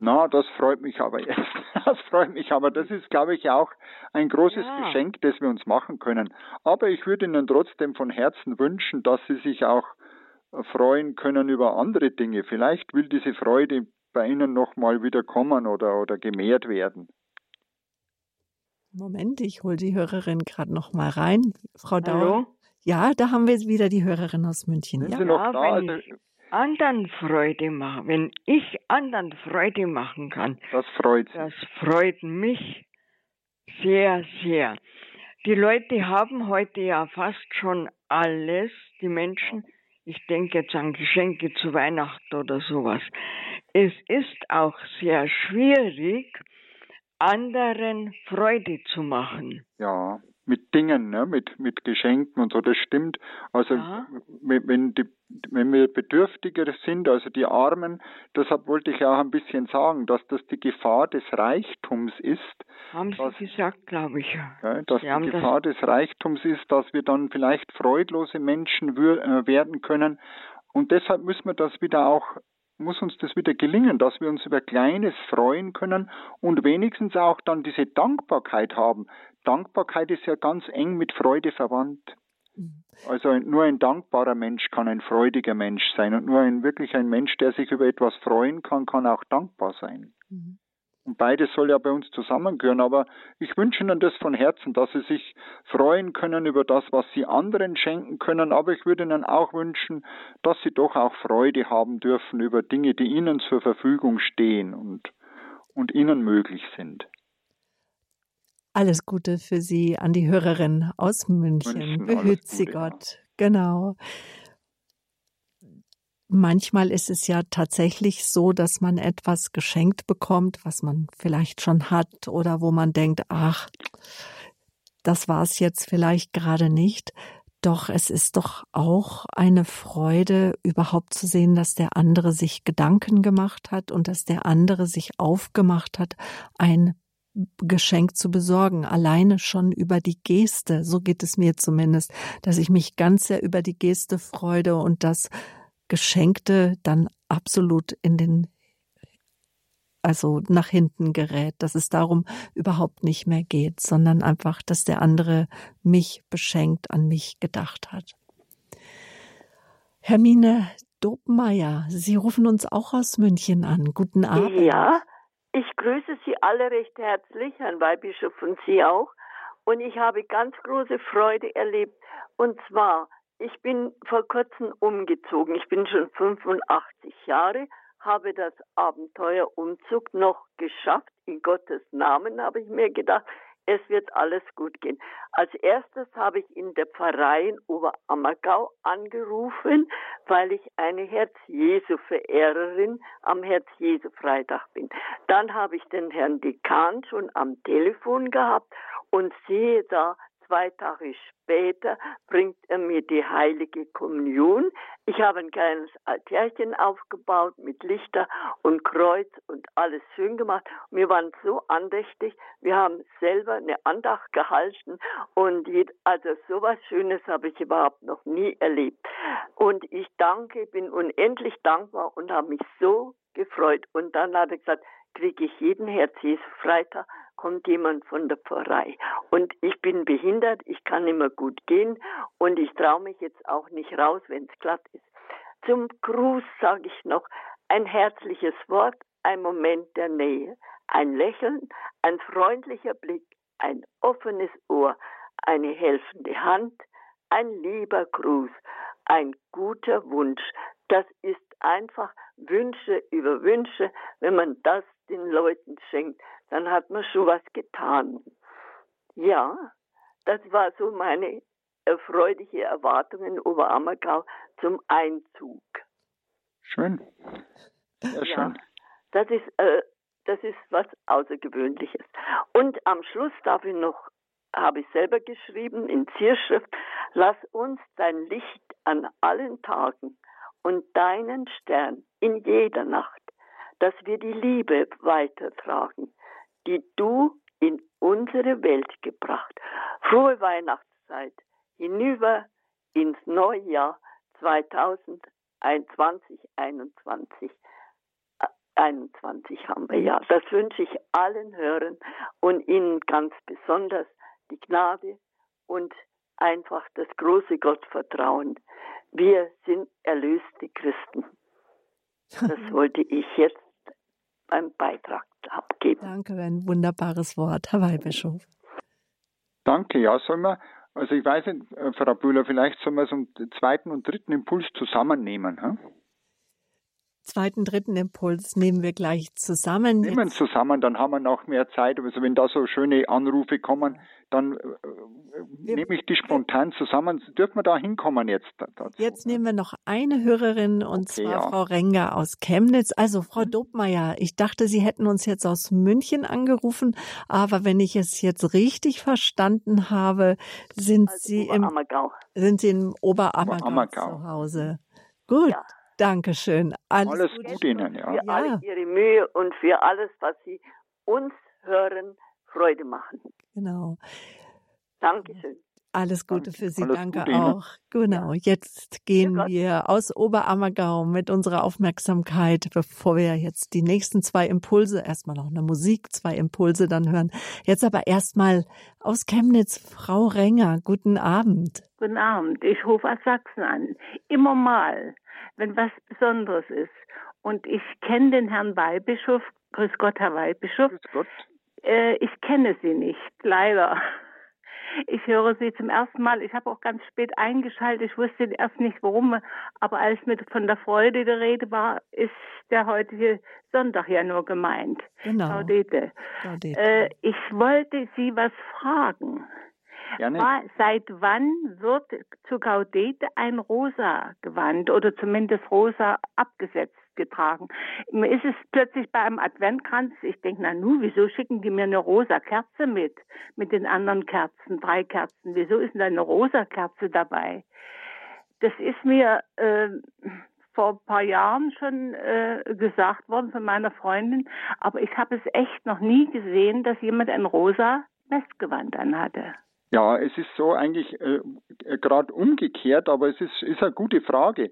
Na, das freut mich aber jetzt. Das freut mich aber. Das ist, glaube ich, auch ein großes ja. Geschenk, das wir uns machen können. Aber ich würde Ihnen trotzdem von Herzen wünschen, dass Sie sich auch freuen können über andere Dinge. Vielleicht will diese Freude bei Ihnen nochmal wieder kommen oder, oder gemehrt werden. Moment, ich hole die Hörerin gerade noch mal rein. Frau Dauer. Ja, da haben wir wieder die Hörerin aus München. Sind ja, Sie noch da? Also, anderen Freude mache, wenn ich anderen Freude machen kann, das freut, das freut mich sehr, sehr. Die Leute haben heute ja fast schon alles, die Menschen. Ich denke jetzt an Geschenke zu Weihnachten oder sowas. Es ist auch sehr schwierig, anderen Freude zu machen. Ja, mit Dingen, ne? mit, mit Geschenken und so, das stimmt. Also ja. wenn, die, wenn wir bedürftiger sind, also die Armen, deshalb wollte ich auch ein bisschen sagen, dass das die Gefahr des Reichtums ist. Haben Sie dass, gesagt, glaube ich. Ja, dass Sie die Gefahr das des Reichtums ist, dass wir dann vielleicht freudlose Menschen äh, werden können. Und deshalb müssen wir das wieder auch muss uns das wieder gelingen, dass wir uns über Kleines freuen können und wenigstens auch dann diese Dankbarkeit haben. Dankbarkeit ist ja ganz eng mit Freude verwandt. Mhm. Also nur ein dankbarer Mensch kann ein freudiger Mensch sein und nur ein wirklich ein Mensch, der sich über etwas freuen kann, kann auch dankbar sein. Mhm. Und beides soll ja bei uns zusammengehören. Aber ich wünsche Ihnen das von Herzen, dass Sie sich freuen können über das, was Sie anderen schenken können. Aber ich würde Ihnen auch wünschen, dass Sie doch auch Freude haben dürfen über Dinge, die Ihnen zur Verfügung stehen und, und Ihnen möglich sind. Alles Gute für Sie an die Hörerin aus München. München Behüt Sie Gott. Genau. Manchmal ist es ja tatsächlich so, dass man etwas geschenkt bekommt, was man vielleicht schon hat oder wo man denkt, ach, das war es jetzt vielleicht gerade nicht. Doch es ist doch auch eine Freude, überhaupt zu sehen, dass der andere sich Gedanken gemacht hat und dass der andere sich aufgemacht hat, ein Geschenk zu besorgen, alleine schon über die Geste, so geht es mir zumindest, dass ich mich ganz sehr über die Geste freude und das Geschenkte dann absolut in den also nach hinten gerät, dass es darum überhaupt nicht mehr geht, sondern einfach, dass der andere mich beschenkt, an mich gedacht hat. Hermine Dobmeier, Sie rufen uns auch aus München an. Guten Abend. Ja, ich grüße Sie alle recht herzlich, Herrn Weihbischof und Sie auch. Und ich habe ganz große Freude erlebt. Und zwar ich bin vor kurzem umgezogen. Ich bin schon 85 Jahre, habe das Abenteuerumzug noch geschafft. In Gottes Namen habe ich mir gedacht, es wird alles gut gehen. Als erstes habe ich in der Pfarrei in Oberammergau angerufen, weil ich eine Herz-Jesu-Verehrerin am Herz-Jesu-Freitag bin. Dann habe ich den Herrn Dekan schon am Telefon gehabt und sehe da, Zwei Tage später bringt er mir die heilige Kommunion. Ich habe ein kleines Altärchen aufgebaut mit Lichter und Kreuz und alles schön gemacht. Wir waren so andächtig. Wir haben selber eine Andacht gehalten und also sowas Schönes habe ich überhaupt noch nie erlebt. Und ich danke, bin unendlich dankbar und habe mich so gefreut. Und dann hat er gesagt, kriege ich jeden Herz Freitag kommt jemand von der Pfarrei. Und ich bin behindert, ich kann mehr gut gehen und ich traue mich jetzt auch nicht raus, wenn es glatt ist. Zum Gruß sage ich noch ein herzliches Wort, ein Moment der Nähe, ein Lächeln, ein freundlicher Blick, ein offenes Ohr, eine helfende Hand, ein lieber Gruß, ein guter Wunsch. Das ist einfach Wünsche über Wünsche. Wenn man das den Leuten schenkt, dann hat man schon was getan. Ja, das war so meine freudige Erwartung in Oberammergau zum Einzug. Schön. Sehr schön. Ja, das ist, äh, das ist was Außergewöhnliches. Und am Schluss darf ich noch, habe ich selber geschrieben in Zierschrift, lass uns dein Licht an allen Tagen und deinen Stern in jeder Nacht, dass wir die Liebe weitertragen, die du in unsere Welt gebracht. Frohe Weihnachtszeit hinüber ins neue Jahr 2021, 21. 21 haben wir ja. Das wünsche ich allen Hörern und Ihnen ganz besonders die Gnade und einfach das große Gottvertrauen. Wir sind erlöste Christen. Das wollte ich jetzt beim Beitrag abgeben. Danke, ein wunderbares Wort, Herr Weihbischof. Danke, ja, sollen wir, also ich weiß nicht, äh, Frau Bühler, vielleicht sollen wir so einen zweiten und dritten Impuls zusammennehmen. Hm? Zweiten, dritten Impuls nehmen wir gleich zusammen. Nehmen Jetzt. zusammen, dann haben wir noch mehr Zeit. Also wenn da so schöne Anrufe kommen, dann äh, wir, nehme ich die spontan zusammen. Dürfen wir da hinkommen jetzt? Dazu? Jetzt nehmen wir noch eine Hörerin und okay, zwar ja. Frau Renger aus Chemnitz. Also Frau mhm. Dobmeier, ich dachte, Sie hätten uns jetzt aus München angerufen, aber wenn ich es jetzt richtig verstanden habe, sind also Sie im sind Sie im Oberammergau, Oberammergau. zu Hause. Gut. Ja. Dankeschön. Alles, alles Gute Ihnen, ja. Für ja. alle Ihre Mühe und für alles, was Sie uns hören, Freude machen. Genau. Dankeschön. Alles Gute für Sie, Alles danke Gute auch. Genau, jetzt gehen ja, wir aus Oberammergau mit unserer Aufmerksamkeit, bevor wir jetzt die nächsten zwei Impulse, erstmal noch eine Musik, zwei Impulse dann hören. Jetzt aber erstmal aus Chemnitz, Frau Renger, guten Abend. Guten Abend, ich rufe aus Sachsen an. Immer mal wenn was Besonderes ist. Und ich kenne den Herrn Weihbischof, grüß Gott, Herr Weihbischof. Grüß Gott. Äh, ich kenne Sie nicht, leider. Ich höre Sie zum ersten Mal. Ich habe auch ganz spät eingeschaltet. Ich wusste erst nicht, warum. Aber als mit von der Freude die Rede war, ist der heutige Sonntag ja nur gemeint. Genau. Gaudete. Gaudete. Äh, ich wollte Sie was fragen. War, seit wann wird zu Gaudete ein rosa Gewand oder zumindest rosa abgesetzt getragen? Mir ist es plötzlich bei einem Adventkranz, ich denke, na nu, wieso schicken die mir eine rosa Kerze mit, mit den anderen Kerzen, drei Kerzen? Wieso ist denn da eine rosa Kerze dabei? Das ist mir äh, vor ein paar Jahren schon äh, gesagt worden von meiner Freundin, aber ich habe es echt noch nie gesehen, dass jemand ein rosa Messgewand anhatte. Ja, es ist so eigentlich äh, äh gerade umgekehrt, aber es ist, ist eine gute Frage.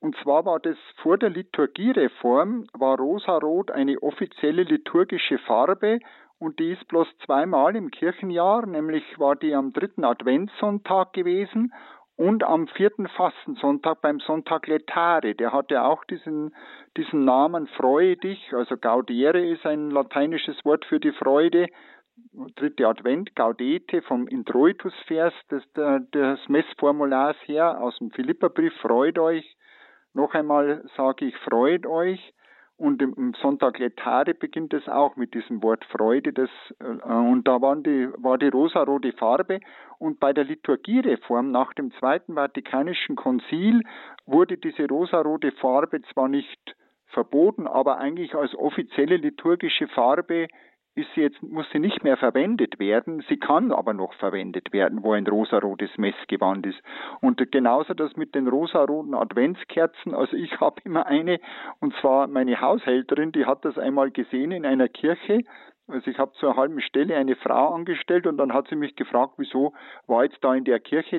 Und zwar war das vor der Liturgiereform, war rosarot eine offizielle liturgische Farbe und die ist bloß zweimal im Kirchenjahr, nämlich war die am dritten Adventssonntag gewesen und am vierten Fastensonntag beim Sonntag Letare. Der hatte auch diesen, diesen Namen Freue dich, also Gaudere ist ein lateinisches Wort für die Freude dritte Advent, Gaudete vom Introitus-Vers des, des Messformulars her aus dem Philipperbrief, freut euch. Noch einmal sage ich, freut euch. Und im Sonntag Letare beginnt es auch mit diesem Wort Freude. Das, äh, und da waren die, war die rosarote Farbe. Und bei der Liturgiereform nach dem Zweiten Vatikanischen Konzil wurde diese rosarote Farbe zwar nicht verboten, aber eigentlich als offizielle liturgische Farbe ist sie jetzt, muss sie nicht mehr verwendet werden. Sie kann aber noch verwendet werden, wo ein rosarotes Messgewand ist. Und genauso das mit den rosaroten Adventskerzen. Also ich habe immer eine, und zwar meine Haushälterin, die hat das einmal gesehen in einer Kirche. Also ich habe zur halben Stelle eine Frau angestellt und dann hat sie mich gefragt, wieso war jetzt da in der Kirche,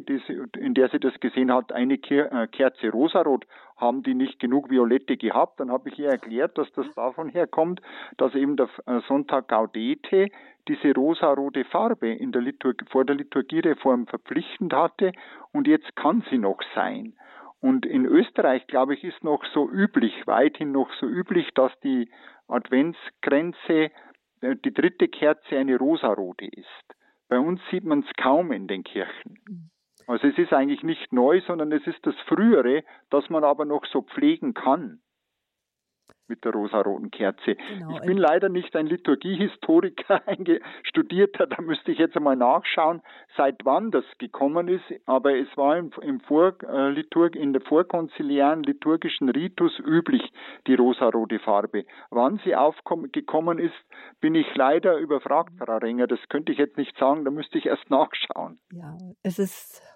in der sie das gesehen hat, eine äh, Kerze rosarot, haben die nicht genug Violette gehabt? Dann habe ich ihr erklärt, dass das davon herkommt, dass eben der äh, Sonntag Gaudete diese rosarote Farbe in der vor der Liturgiereform verpflichtend hatte und jetzt kann sie noch sein. Und in Österreich, glaube ich, ist noch so üblich, weithin noch so üblich, dass die Adventsgrenze die dritte Kerze eine rosarote ist. Bei uns sieht man es kaum in den Kirchen. Also es ist eigentlich nicht neu, sondern es ist das Frühere, das man aber noch so pflegen kann mit der rosaroten Kerze. Genau. Ich bin leider nicht ein Liturgiehistoriker, ein Studierter, da müsste ich jetzt einmal nachschauen, seit wann das gekommen ist, aber es war im, im Vor, äh, Liturg, in der vorkonziliären liturgischen Ritus üblich, die rosarote Farbe. Wann sie aufgekommen ist, bin ich leider überfragt, Frau Renger, das könnte ich jetzt nicht sagen, da müsste ich erst nachschauen. Ja, es ist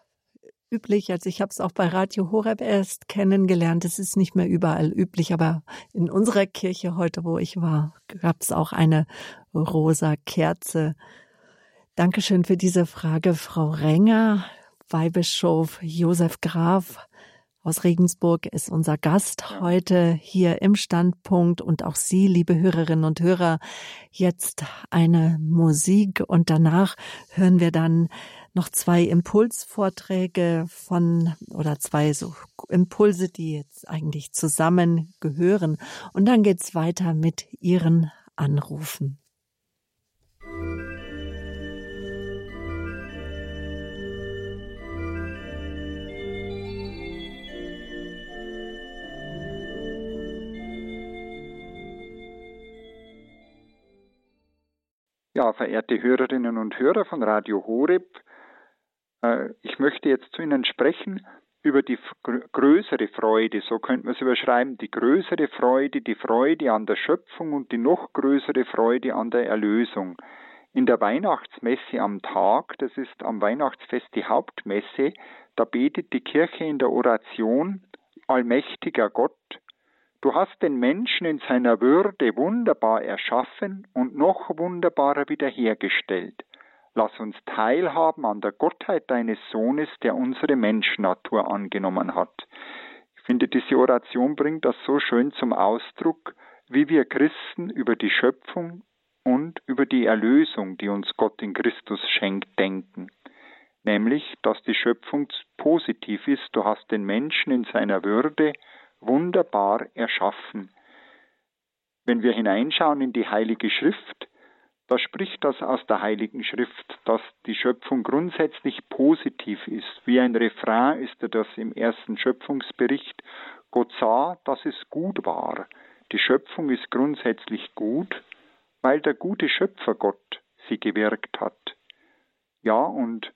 üblich. Also ich habe es auch bei Radio Horeb erst kennengelernt. Es ist nicht mehr überall üblich, aber in unserer Kirche heute, wo ich war, gab es auch eine rosa Kerze. Dankeschön für diese Frage, Frau Renger. Weihbischof Josef Graf aus Regensburg ist unser Gast heute hier im Standpunkt und auch Sie, liebe Hörerinnen und Hörer, jetzt eine Musik und danach hören wir dann noch zwei Impulsvorträge von oder zwei so Impulse, die jetzt eigentlich zusammengehören. Und dann geht's weiter mit Ihren Anrufen. Ja, verehrte Hörerinnen und Hörer von Radio Horeb, ich möchte jetzt zu Ihnen sprechen über die größere Freude, so könnte man es überschreiben, die größere Freude, die Freude an der Schöpfung und die noch größere Freude an der Erlösung. In der Weihnachtsmesse am Tag, das ist am Weihnachtsfest die Hauptmesse, da betet die Kirche in der Oration, Allmächtiger Gott, du hast den Menschen in seiner Würde wunderbar erschaffen und noch wunderbarer wiederhergestellt. Lass uns teilhaben an der Gottheit deines Sohnes, der unsere Menschennatur angenommen hat. Ich finde, diese Oration bringt das so schön zum Ausdruck, wie wir Christen über die Schöpfung und über die Erlösung, die uns Gott in Christus schenkt, denken. Nämlich, dass die Schöpfung positiv ist, du hast den Menschen in seiner Würde wunderbar erschaffen. Wenn wir hineinschauen in die Heilige Schrift, da spricht das aus der Heiligen Schrift, dass die Schöpfung grundsätzlich positiv ist. Wie ein Refrain ist er das im ersten Schöpfungsbericht. Gott sah, dass es gut war. Die Schöpfung ist grundsätzlich gut, weil der gute Schöpfer Gott sie gewirkt hat. Ja, und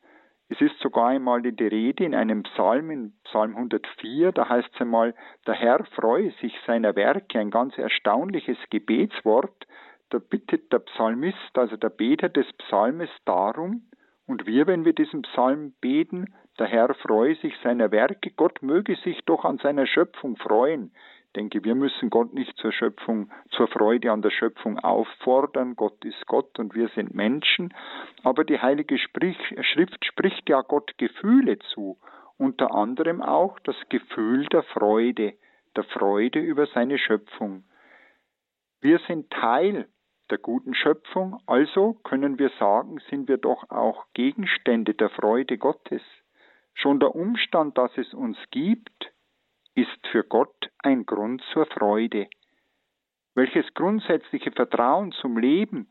es ist sogar einmal in der Rede in einem Psalm, in Psalm 104, da heißt es einmal, der Herr freue sich seiner Werke, ein ganz erstaunliches Gebetswort, da bittet der Psalmist, also der Beter des Psalmes darum, und wir, wenn wir diesen Psalm beten, der Herr freue sich seiner Werke, Gott möge sich doch an seiner Schöpfung freuen. Ich denke, wir müssen Gott nicht zur Schöpfung, zur Freude an der Schöpfung auffordern. Gott ist Gott und wir sind Menschen. Aber die Heilige Schrift spricht ja Gott Gefühle zu. Unter anderem auch das Gefühl der Freude, der Freude über seine Schöpfung. Wir sind Teil der guten Schöpfung, also können wir sagen, sind wir doch auch Gegenstände der Freude Gottes. Schon der Umstand, dass es uns gibt, ist für Gott ein Grund zur Freude. Welches grundsätzliche Vertrauen zum Leben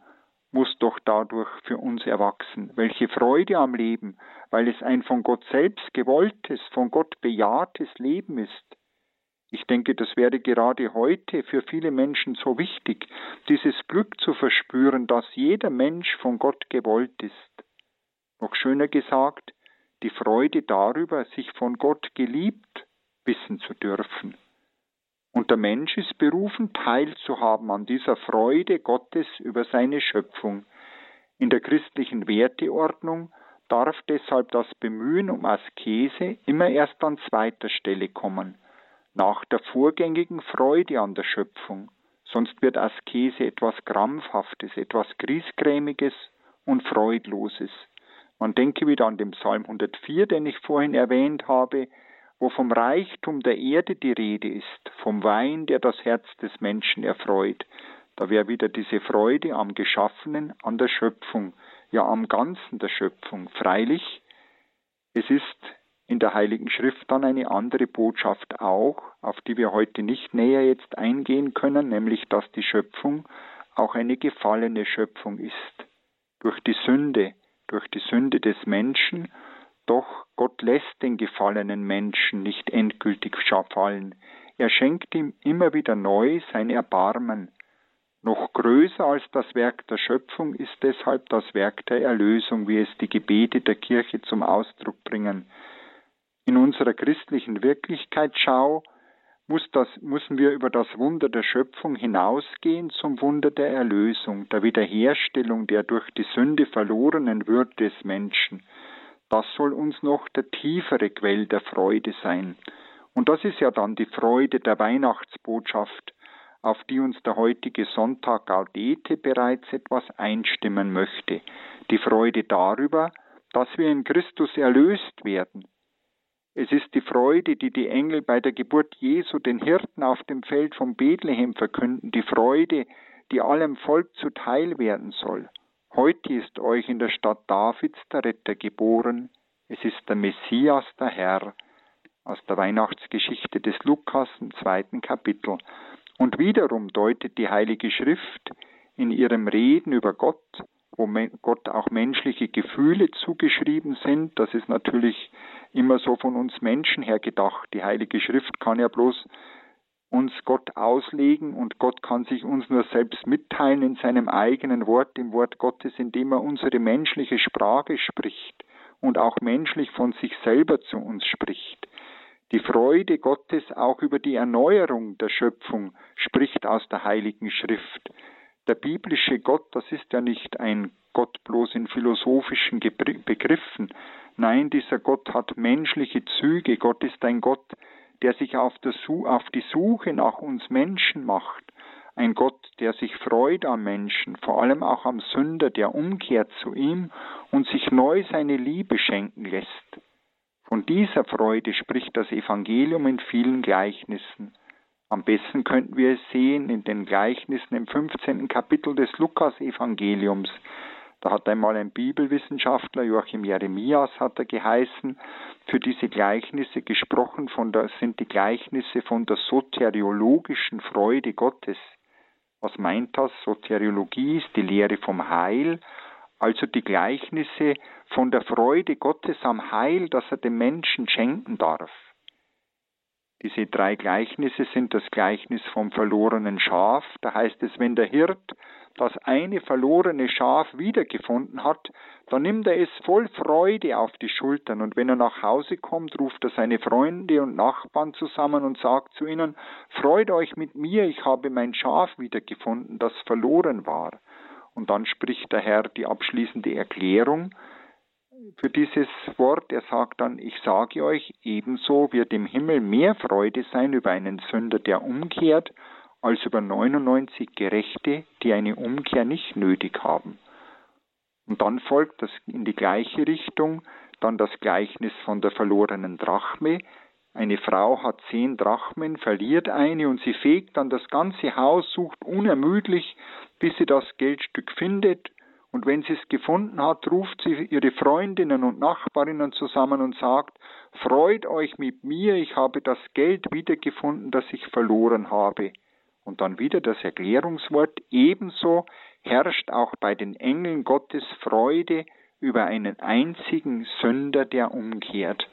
muss doch dadurch für uns erwachsen. Welche Freude am Leben, weil es ein von Gott selbst gewolltes, von Gott bejahtes Leben ist. Ich denke, das wäre gerade heute für viele Menschen so wichtig, dieses Glück zu verspüren, dass jeder Mensch von Gott gewollt ist. Noch schöner gesagt, die Freude darüber, sich von Gott geliebt wissen zu dürfen. Und der Mensch ist berufen, teilzuhaben an dieser Freude Gottes über seine Schöpfung. In der christlichen Werteordnung darf deshalb das Bemühen um Askese immer erst an zweiter Stelle kommen nach der vorgängigen Freude an der Schöpfung. sonst wird Askese etwas Krampfhaftes, etwas Griesgrämiges und Freudloses. Man denke wieder an den Psalm 104, den ich vorhin erwähnt habe, wo vom Reichtum der Erde die Rede ist, vom Wein, der das Herz des Menschen erfreut. Da wäre wieder diese Freude am Geschaffenen, an der Schöpfung, ja am Ganzen der Schöpfung. Freilich, es ist in der Heiligen Schrift dann eine andere Botschaft auch, auf die wir heute nicht näher jetzt eingehen können, nämlich dass die Schöpfung auch eine gefallene Schöpfung ist. Durch die Sünde, durch die Sünde des Menschen, doch Gott lässt den gefallenen Menschen nicht endgültig fallen. Er schenkt ihm immer wieder neu sein Erbarmen. Noch größer als das Werk der Schöpfung ist deshalb das Werk der Erlösung, wie es die Gebete der Kirche zum Ausdruck bringen. In unserer christlichen Wirklichkeitsschau muss das, müssen wir über das Wunder der Schöpfung hinausgehen zum Wunder der Erlösung, der Wiederherstellung der durch die Sünde verlorenen Würde des Menschen. Das soll uns noch der tiefere Quell der Freude sein. Und das ist ja dann die Freude der Weihnachtsbotschaft, auf die uns der heutige Sonntag Gaudete bereits etwas einstimmen möchte. Die Freude darüber, dass wir in Christus erlöst werden, es ist die Freude, die die Engel bei der Geburt Jesu den Hirten auf dem Feld von Bethlehem verkünden, die Freude, die allem Volk zuteil werden soll. Heute ist euch in der Stadt Davids der Retter geboren, es ist der Messias, der Herr, aus der Weihnachtsgeschichte des Lukas im zweiten Kapitel. Und wiederum deutet die Heilige Schrift in ihrem Reden über Gott, wo Gott auch menschliche Gefühle zugeschrieben sind, das ist natürlich immer so von uns Menschen her gedacht. Die Heilige Schrift kann ja bloß uns Gott auslegen und Gott kann sich uns nur selbst mitteilen in seinem eigenen Wort, im Wort Gottes, indem er unsere menschliche Sprache spricht und auch menschlich von sich selber zu uns spricht. Die Freude Gottes auch über die Erneuerung der Schöpfung spricht aus der Heiligen Schrift. Der biblische Gott, das ist ja nicht ein Gott bloß in philosophischen Begriffen, Nein, dieser Gott hat menschliche Züge. Gott ist ein Gott, der sich auf, auf, die Suche nach uns Menschen macht. Ein Gott, der sich freut am Menschen, vor allem auch am Sünder, der umkehrt zu ihm und sich neu seine Liebe schenken lässt. Von dieser Freude spricht das Evangelium in vielen Gleichnissen. Am besten könnten wir es sehen in den Gleichnissen im 15. Kapitel des Lukas-Evangeliums. Da hat einmal ein Bibelwissenschaftler, Joachim Jeremias hat er geheißen, für diese Gleichnisse gesprochen, der, sind die Gleichnisse von der soteriologischen Freude Gottes. Was meint das? Soteriologie ist die Lehre vom Heil, also die Gleichnisse von der Freude Gottes am Heil, das er dem Menschen schenken darf. Diese drei Gleichnisse sind das Gleichnis vom verlorenen Schaf, da heißt es, wenn der Hirt das eine verlorene Schaf wiedergefunden hat, dann nimmt er es voll Freude auf die Schultern. Und wenn er nach Hause kommt, ruft er seine Freunde und Nachbarn zusammen und sagt zu ihnen, Freut euch mit mir, ich habe mein Schaf wiedergefunden, das verloren war. Und dann spricht der Herr die abschließende Erklärung für dieses Wort. Er sagt dann, ich sage euch, ebenso wird im Himmel mehr Freude sein über einen Sünder, der umkehrt, als über 99 Gerechte, die eine Umkehr nicht nötig haben. Und dann folgt das in die gleiche Richtung dann das Gleichnis von der verlorenen Drachme. Eine Frau hat zehn Drachmen, verliert eine und sie fegt dann das ganze Haus, sucht unermüdlich, bis sie das Geldstück findet. Und wenn sie es gefunden hat, ruft sie ihre Freundinnen und Nachbarinnen zusammen und sagt, Freut euch mit mir, ich habe das Geld wiedergefunden, das ich verloren habe. Und dann wieder das Erklärungswort, ebenso herrscht auch bei den Engeln Gottes Freude über einen einzigen Sünder, der umkehrt.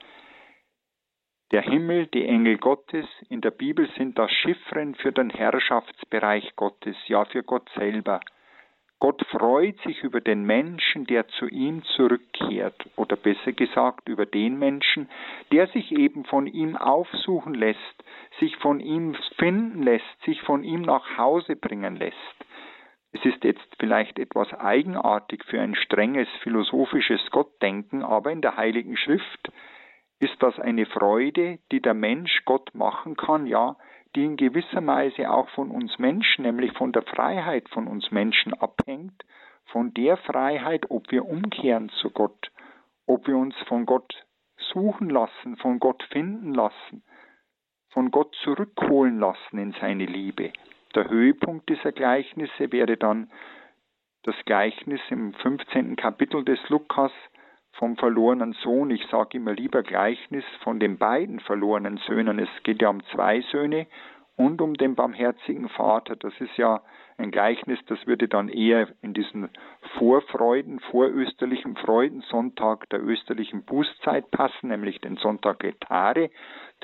Der Himmel, die Engel Gottes, in der Bibel sind das Chiffren für den Herrschaftsbereich Gottes, ja für Gott selber. Gott freut sich über den Menschen, der zu ihm zurückkehrt, oder besser gesagt über den Menschen, der sich eben von ihm aufsuchen lässt, sich von ihm finden lässt, sich von ihm nach Hause bringen lässt. Es ist jetzt vielleicht etwas eigenartig für ein strenges philosophisches Gottdenken, aber in der Heiligen Schrift ist das eine Freude, die der Mensch Gott machen kann, ja, die in gewisser Weise auch von uns Menschen, nämlich von der Freiheit von uns Menschen abhängt, von der Freiheit, ob wir umkehren zu Gott, ob wir uns von Gott suchen lassen, von Gott finden lassen, von Gott zurückholen lassen in seine Liebe. Der Höhepunkt dieser Gleichnisse wäre dann das Gleichnis im 15. Kapitel des Lukas vom verlorenen Sohn. Ich sage immer lieber Gleichnis von den beiden verlorenen Söhnen. Es geht ja um zwei Söhne und um den barmherzigen Vater. Das ist ja ein Gleichnis, das würde dann eher in diesen Vorfreuden, vorösterlichen Freudensonntag der österlichen Bußzeit passen, nämlich den Sonntag Etare,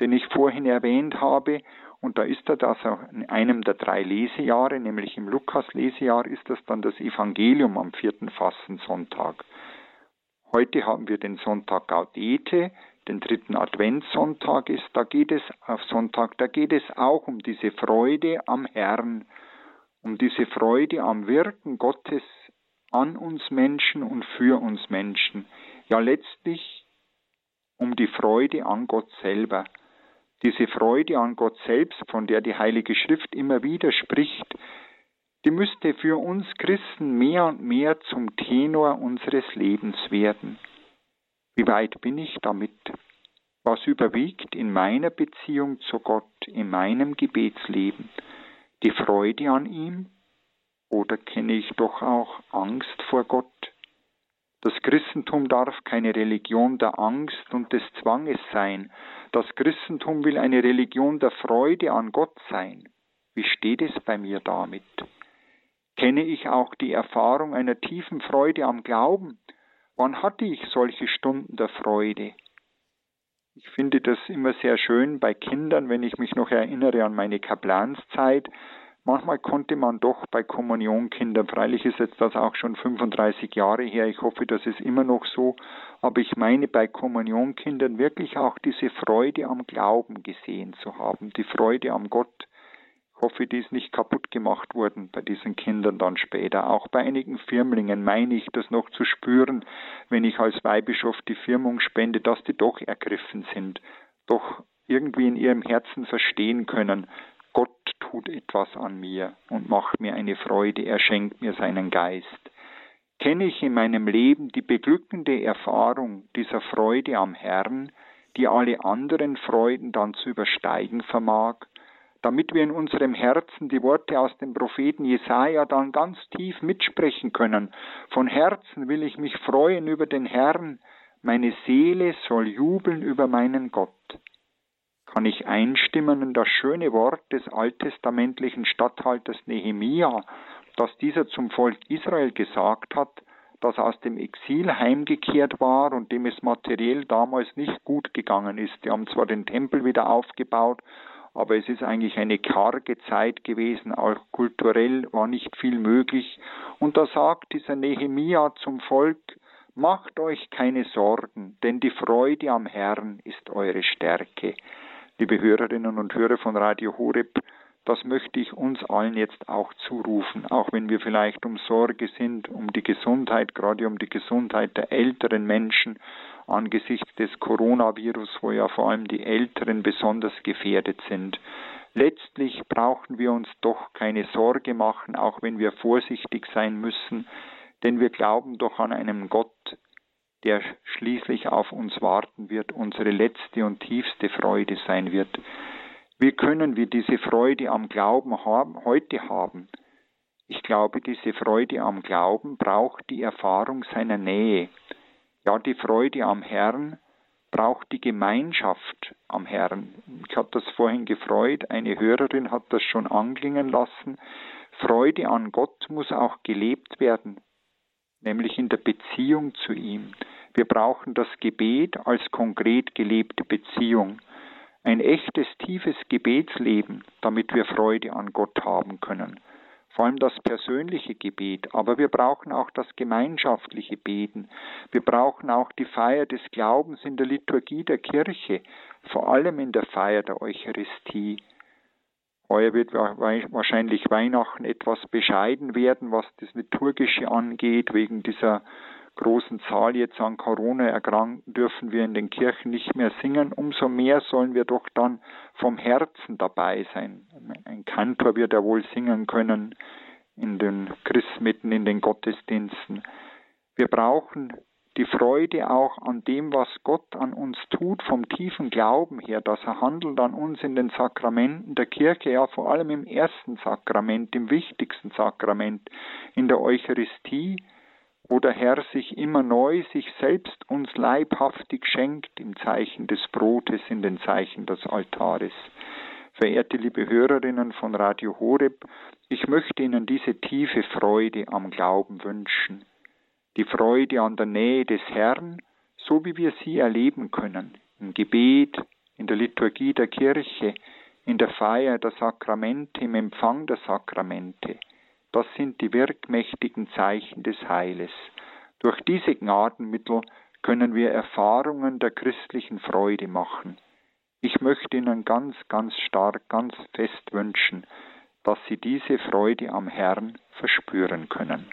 den ich vorhin erwähnt habe. Und da ist er das in einem der drei Lesejahre, nämlich im Lukas-Lesejahr, ist das dann das Evangelium am vierten Fastensonntag. Heute haben wir den Sonntag Gaudete, den dritten Adventssonntag ist, da geht es auf Sonntag, da geht es auch um diese Freude am Herrn, um diese Freude am Wirken Gottes an uns Menschen und für uns Menschen. Ja, letztlich um die Freude an Gott selber. Diese Freude an Gott selbst, von der die Heilige Schrift immer wieder spricht, die müsste für uns Christen mehr und mehr zum Tenor unseres Lebens werden. Wie weit bin ich damit? Was überwiegt in meiner Beziehung zu Gott, in meinem Gebetsleben? Die Freude an ihm? Oder kenne ich doch auch Angst vor Gott? Das Christentum darf keine Religion der Angst und des Zwanges sein. Das Christentum will eine Religion der Freude an Gott sein. Wie steht es bei mir damit? Kenne ich auch die Erfahrung einer tiefen Freude am Glauben? Wann hatte ich solche Stunden der Freude? Ich finde das immer sehr schön bei Kindern, wenn ich mich noch erinnere an meine Kaplanszeit. Manchmal konnte man doch bei Kommunionkindern, freilich ist jetzt das auch schon 35 Jahre her, ich hoffe, das ist immer noch so, aber ich meine bei Kommunionkindern wirklich auch diese Freude am Glauben gesehen zu haben, die Freude am Gott, hoffe, die ist nicht kaputt gemacht worden bei diesen Kindern dann später. Auch bei einigen Firmlingen meine ich das noch zu spüren, wenn ich als Weihbischof die Firmung spende, dass die doch ergriffen sind, doch irgendwie in ihrem Herzen verstehen können, Gott tut etwas an mir und macht mir eine Freude, er schenkt mir seinen Geist. Kenne ich in meinem Leben die beglückende Erfahrung dieser Freude am Herrn, die alle anderen Freuden dann zu übersteigen vermag, damit wir in unserem Herzen die Worte aus dem Propheten Jesaja dann ganz tief mitsprechen können. Von Herzen will ich mich freuen über den Herrn, meine Seele soll jubeln über meinen Gott. Kann ich einstimmen in das schöne Wort des alttestamentlichen Statthalters Nehemia, das dieser zum Volk Israel gesagt hat, das aus dem Exil heimgekehrt war und dem es materiell damals nicht gut gegangen ist. Die haben zwar den Tempel wieder aufgebaut, aber es ist eigentlich eine karge Zeit gewesen, auch kulturell war nicht viel möglich. Und da sagt dieser Nehemia zum Volk, Macht euch keine Sorgen, denn die Freude am Herrn ist eure Stärke. Liebe Hörerinnen und Hörer von Radio Horeb, das möchte ich uns allen jetzt auch zurufen, auch wenn wir vielleicht um Sorge sind, um die Gesundheit, gerade um die Gesundheit der älteren Menschen, angesichts des Coronavirus, wo ja vor allem die Älteren besonders gefährdet sind. Letztlich brauchen wir uns doch keine Sorge machen, auch wenn wir vorsichtig sein müssen, denn wir glauben doch an einen Gott, der schließlich auf uns warten wird, unsere letzte und tiefste Freude sein wird. Wie können wir diese Freude am Glauben haben, heute haben? Ich glaube, diese Freude am Glauben braucht die Erfahrung seiner Nähe. Ja, die Freude am Herrn braucht die Gemeinschaft am Herrn. Ich habe das vorhin gefreut, eine Hörerin hat das schon anklingen lassen. Freude an Gott muss auch gelebt werden, nämlich in der Beziehung zu ihm. Wir brauchen das Gebet als konkret gelebte Beziehung. Ein echtes, tiefes Gebetsleben, damit wir Freude an Gott haben können vor allem das persönliche Gebet, aber wir brauchen auch das gemeinschaftliche Beten. Wir brauchen auch die Feier des Glaubens in der Liturgie der Kirche, vor allem in der Feier der Eucharistie. Heuer wird wahrscheinlich Weihnachten etwas bescheiden werden, was das Liturgische angeht, wegen dieser großen Zahl jetzt an Corona erkranken, dürfen wir in den Kirchen nicht mehr singen. Umso mehr sollen wir doch dann vom Herzen dabei sein. Ein Kantor wird ja wohl singen können in den Christmitten, in den Gottesdiensten. Wir brauchen die Freude auch an dem, was Gott an uns tut, vom tiefen Glauben her, dass er handelt an uns in den Sakramenten der Kirche, ja vor allem im ersten Sakrament, im wichtigsten Sakrament, in der Eucharistie, wo der Herr sich immer neu sich selbst uns leibhaftig schenkt im Zeichen des Brotes, in den Zeichen des Altares. Verehrte liebe Hörerinnen von Radio Horeb, ich möchte Ihnen diese tiefe Freude am Glauben wünschen die Freude an der Nähe des Herrn, so wie wir sie erleben können, im Gebet, in der Liturgie der Kirche, in der Feier der Sakramente, im Empfang der Sakramente. Das sind die wirkmächtigen Zeichen des Heiles. Durch diese Gnadenmittel können wir Erfahrungen der christlichen Freude machen. Ich möchte Ihnen ganz, ganz stark, ganz fest wünschen, dass Sie diese Freude am Herrn verspüren können.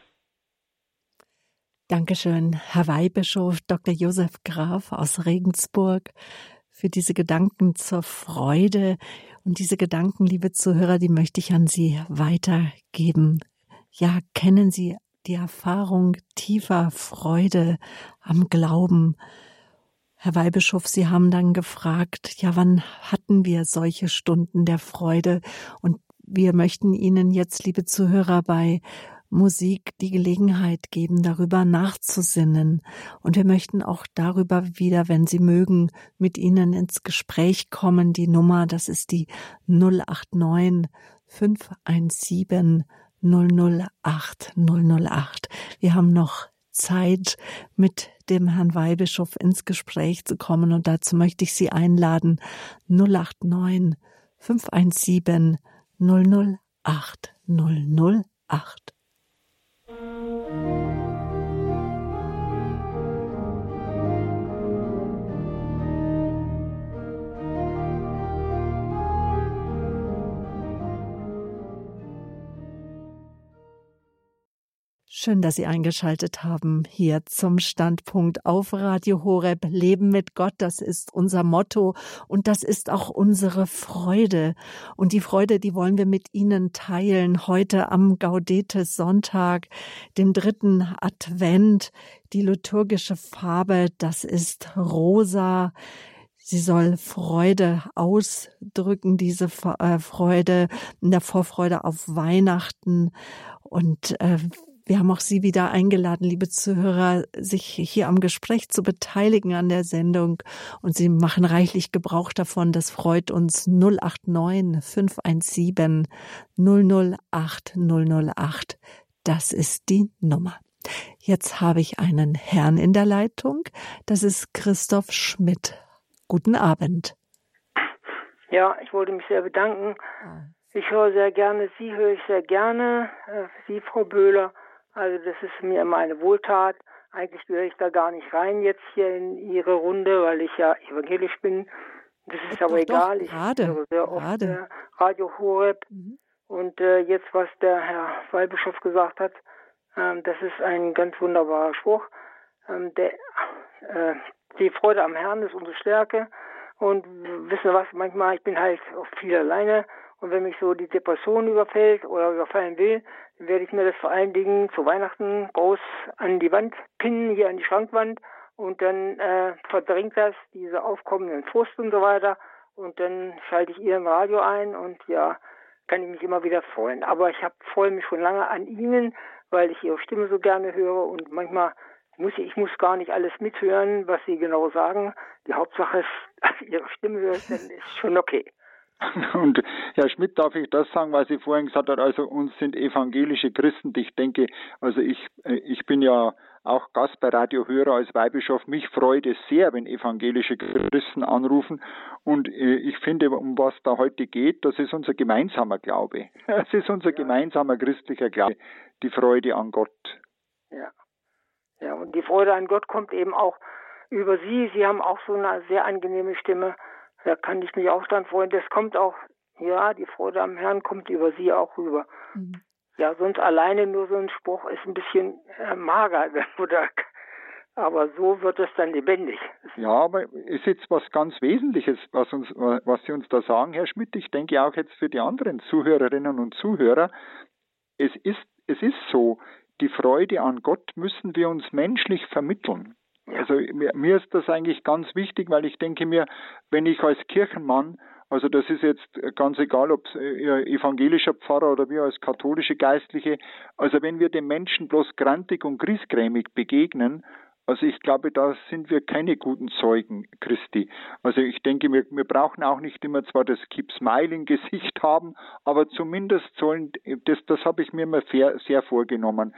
Dankeschön, Herr Weihbischof Dr. Josef Graf aus Regensburg, für diese Gedanken zur Freude. Und diese Gedanken, liebe Zuhörer, die möchte ich an Sie weitergeben. Ja, kennen Sie die Erfahrung tiefer Freude am Glauben? Herr Weihbischof, Sie haben dann gefragt, ja, wann hatten wir solche Stunden der Freude? Und wir möchten Ihnen jetzt, liebe Zuhörer, bei Musik die Gelegenheit geben, darüber nachzusinnen. Und wir möchten auch darüber wieder, wenn Sie mögen, mit Ihnen ins Gespräch kommen. Die Nummer, das ist die 089 517 008 008. Wir haben noch Zeit, mit dem Herrn Weihbischof ins Gespräch zu kommen. Und dazu möchte ich Sie einladen. 089 517 008 008. Schön, dass Sie eingeschaltet haben hier zum Standpunkt auf Radio Horeb. Leben mit Gott, das ist unser Motto und das ist auch unsere Freude. Und die Freude, die wollen wir mit Ihnen teilen heute am Gaudete Sonntag, dem dritten Advent. Die liturgische Farbe, das ist rosa. Sie soll Freude ausdrücken, diese äh, Freude in der Vorfreude auf Weihnachten. Und äh, wir haben auch Sie wieder eingeladen, liebe Zuhörer, sich hier am Gespräch zu beteiligen an der Sendung. Und Sie machen reichlich Gebrauch davon. Das freut uns 089 517 008 008. Das ist die Nummer. Jetzt habe ich einen Herrn in der Leitung. Das ist Christoph Schmidt. Guten Abend. Ja, ich wollte mich sehr bedanken. Ah. Ich höre sehr gerne Sie, höre ich sehr gerne. Äh, Sie, Frau Böhler. Also das ist mir immer eine Wohltat. Eigentlich gehöre ich da gar nicht rein jetzt hier in Ihre Runde, weil ich ja evangelisch bin. Das ist doch, aber egal. Doch, gerade, ich höre sehr oft gerade. Äh, Radio Horeb. Mhm. Und äh, jetzt, was der Herr Weihbischof gesagt hat, ähm, das ist ein ganz wunderbarer Spruch. Ähm, der, äh, die Freude am Herrn ist unsere Stärke. Und wissen Sie was, manchmal, ich bin halt auch viel alleine und wenn mich so die Depression überfällt oder überfallen will, werde ich mir das vor allen Dingen zu Weihnachten groß an die Wand pinnen, hier an die Schrankwand. Und dann äh, verdrängt das diese aufkommenden Frust und so weiter. Und dann schalte ich Ihren Radio ein und ja, kann ich mich immer wieder freuen. Aber ich freue mich schon lange an Ihnen, weil ich Ihre Stimme so gerne höre und manchmal muss ich, ich muss gar nicht alles mithören, was Sie genau sagen. Die Hauptsache ist, dass Ihre Stimme höre, dann ist schon okay. Und Herr Schmidt, darf ich das sagen, was Sie vorhin gesagt hat, also uns sind evangelische Christen, ich denke, also ich, äh, ich bin ja auch Gast bei Radio Hörer als Weihbischof. Mich freut es sehr, wenn evangelische Christen anrufen. Und äh, ich finde, um was da heute geht, das ist unser gemeinsamer Glaube. Es ist unser ja. gemeinsamer christlicher Glaube, die Freude an Gott. Ja. Ja, und die Freude an Gott kommt eben auch über Sie. Sie haben auch so eine sehr angenehme Stimme. Da kann ich mich auch dran freuen. Das kommt auch, ja, die Freude am Herrn kommt über sie auch rüber. Mhm. Ja, sonst alleine nur so ein Spruch ist ein bisschen äh, mager oder aber so wird es dann lebendig. Ja, aber ist jetzt was ganz Wesentliches, was uns, was Sie uns da sagen, Herr Schmidt. Ich denke auch jetzt für die anderen Zuhörerinnen und Zuhörer. Es ist, es ist so, die Freude an Gott müssen wir uns menschlich vermitteln. Also mir, mir ist das eigentlich ganz wichtig, weil ich denke mir, wenn ich als Kirchenmann also das ist jetzt ganz egal, ob evangelischer Pfarrer oder wir als katholische Geistliche. Also wenn wir den Menschen bloß grantig und griesgrämig begegnen, also ich glaube, da sind wir keine guten Zeugen Christi. Also ich denke, wir, wir brauchen auch nicht immer zwar das Keep Smiling Gesicht haben, aber zumindest sollen, das, das habe ich mir immer sehr, sehr vorgenommen,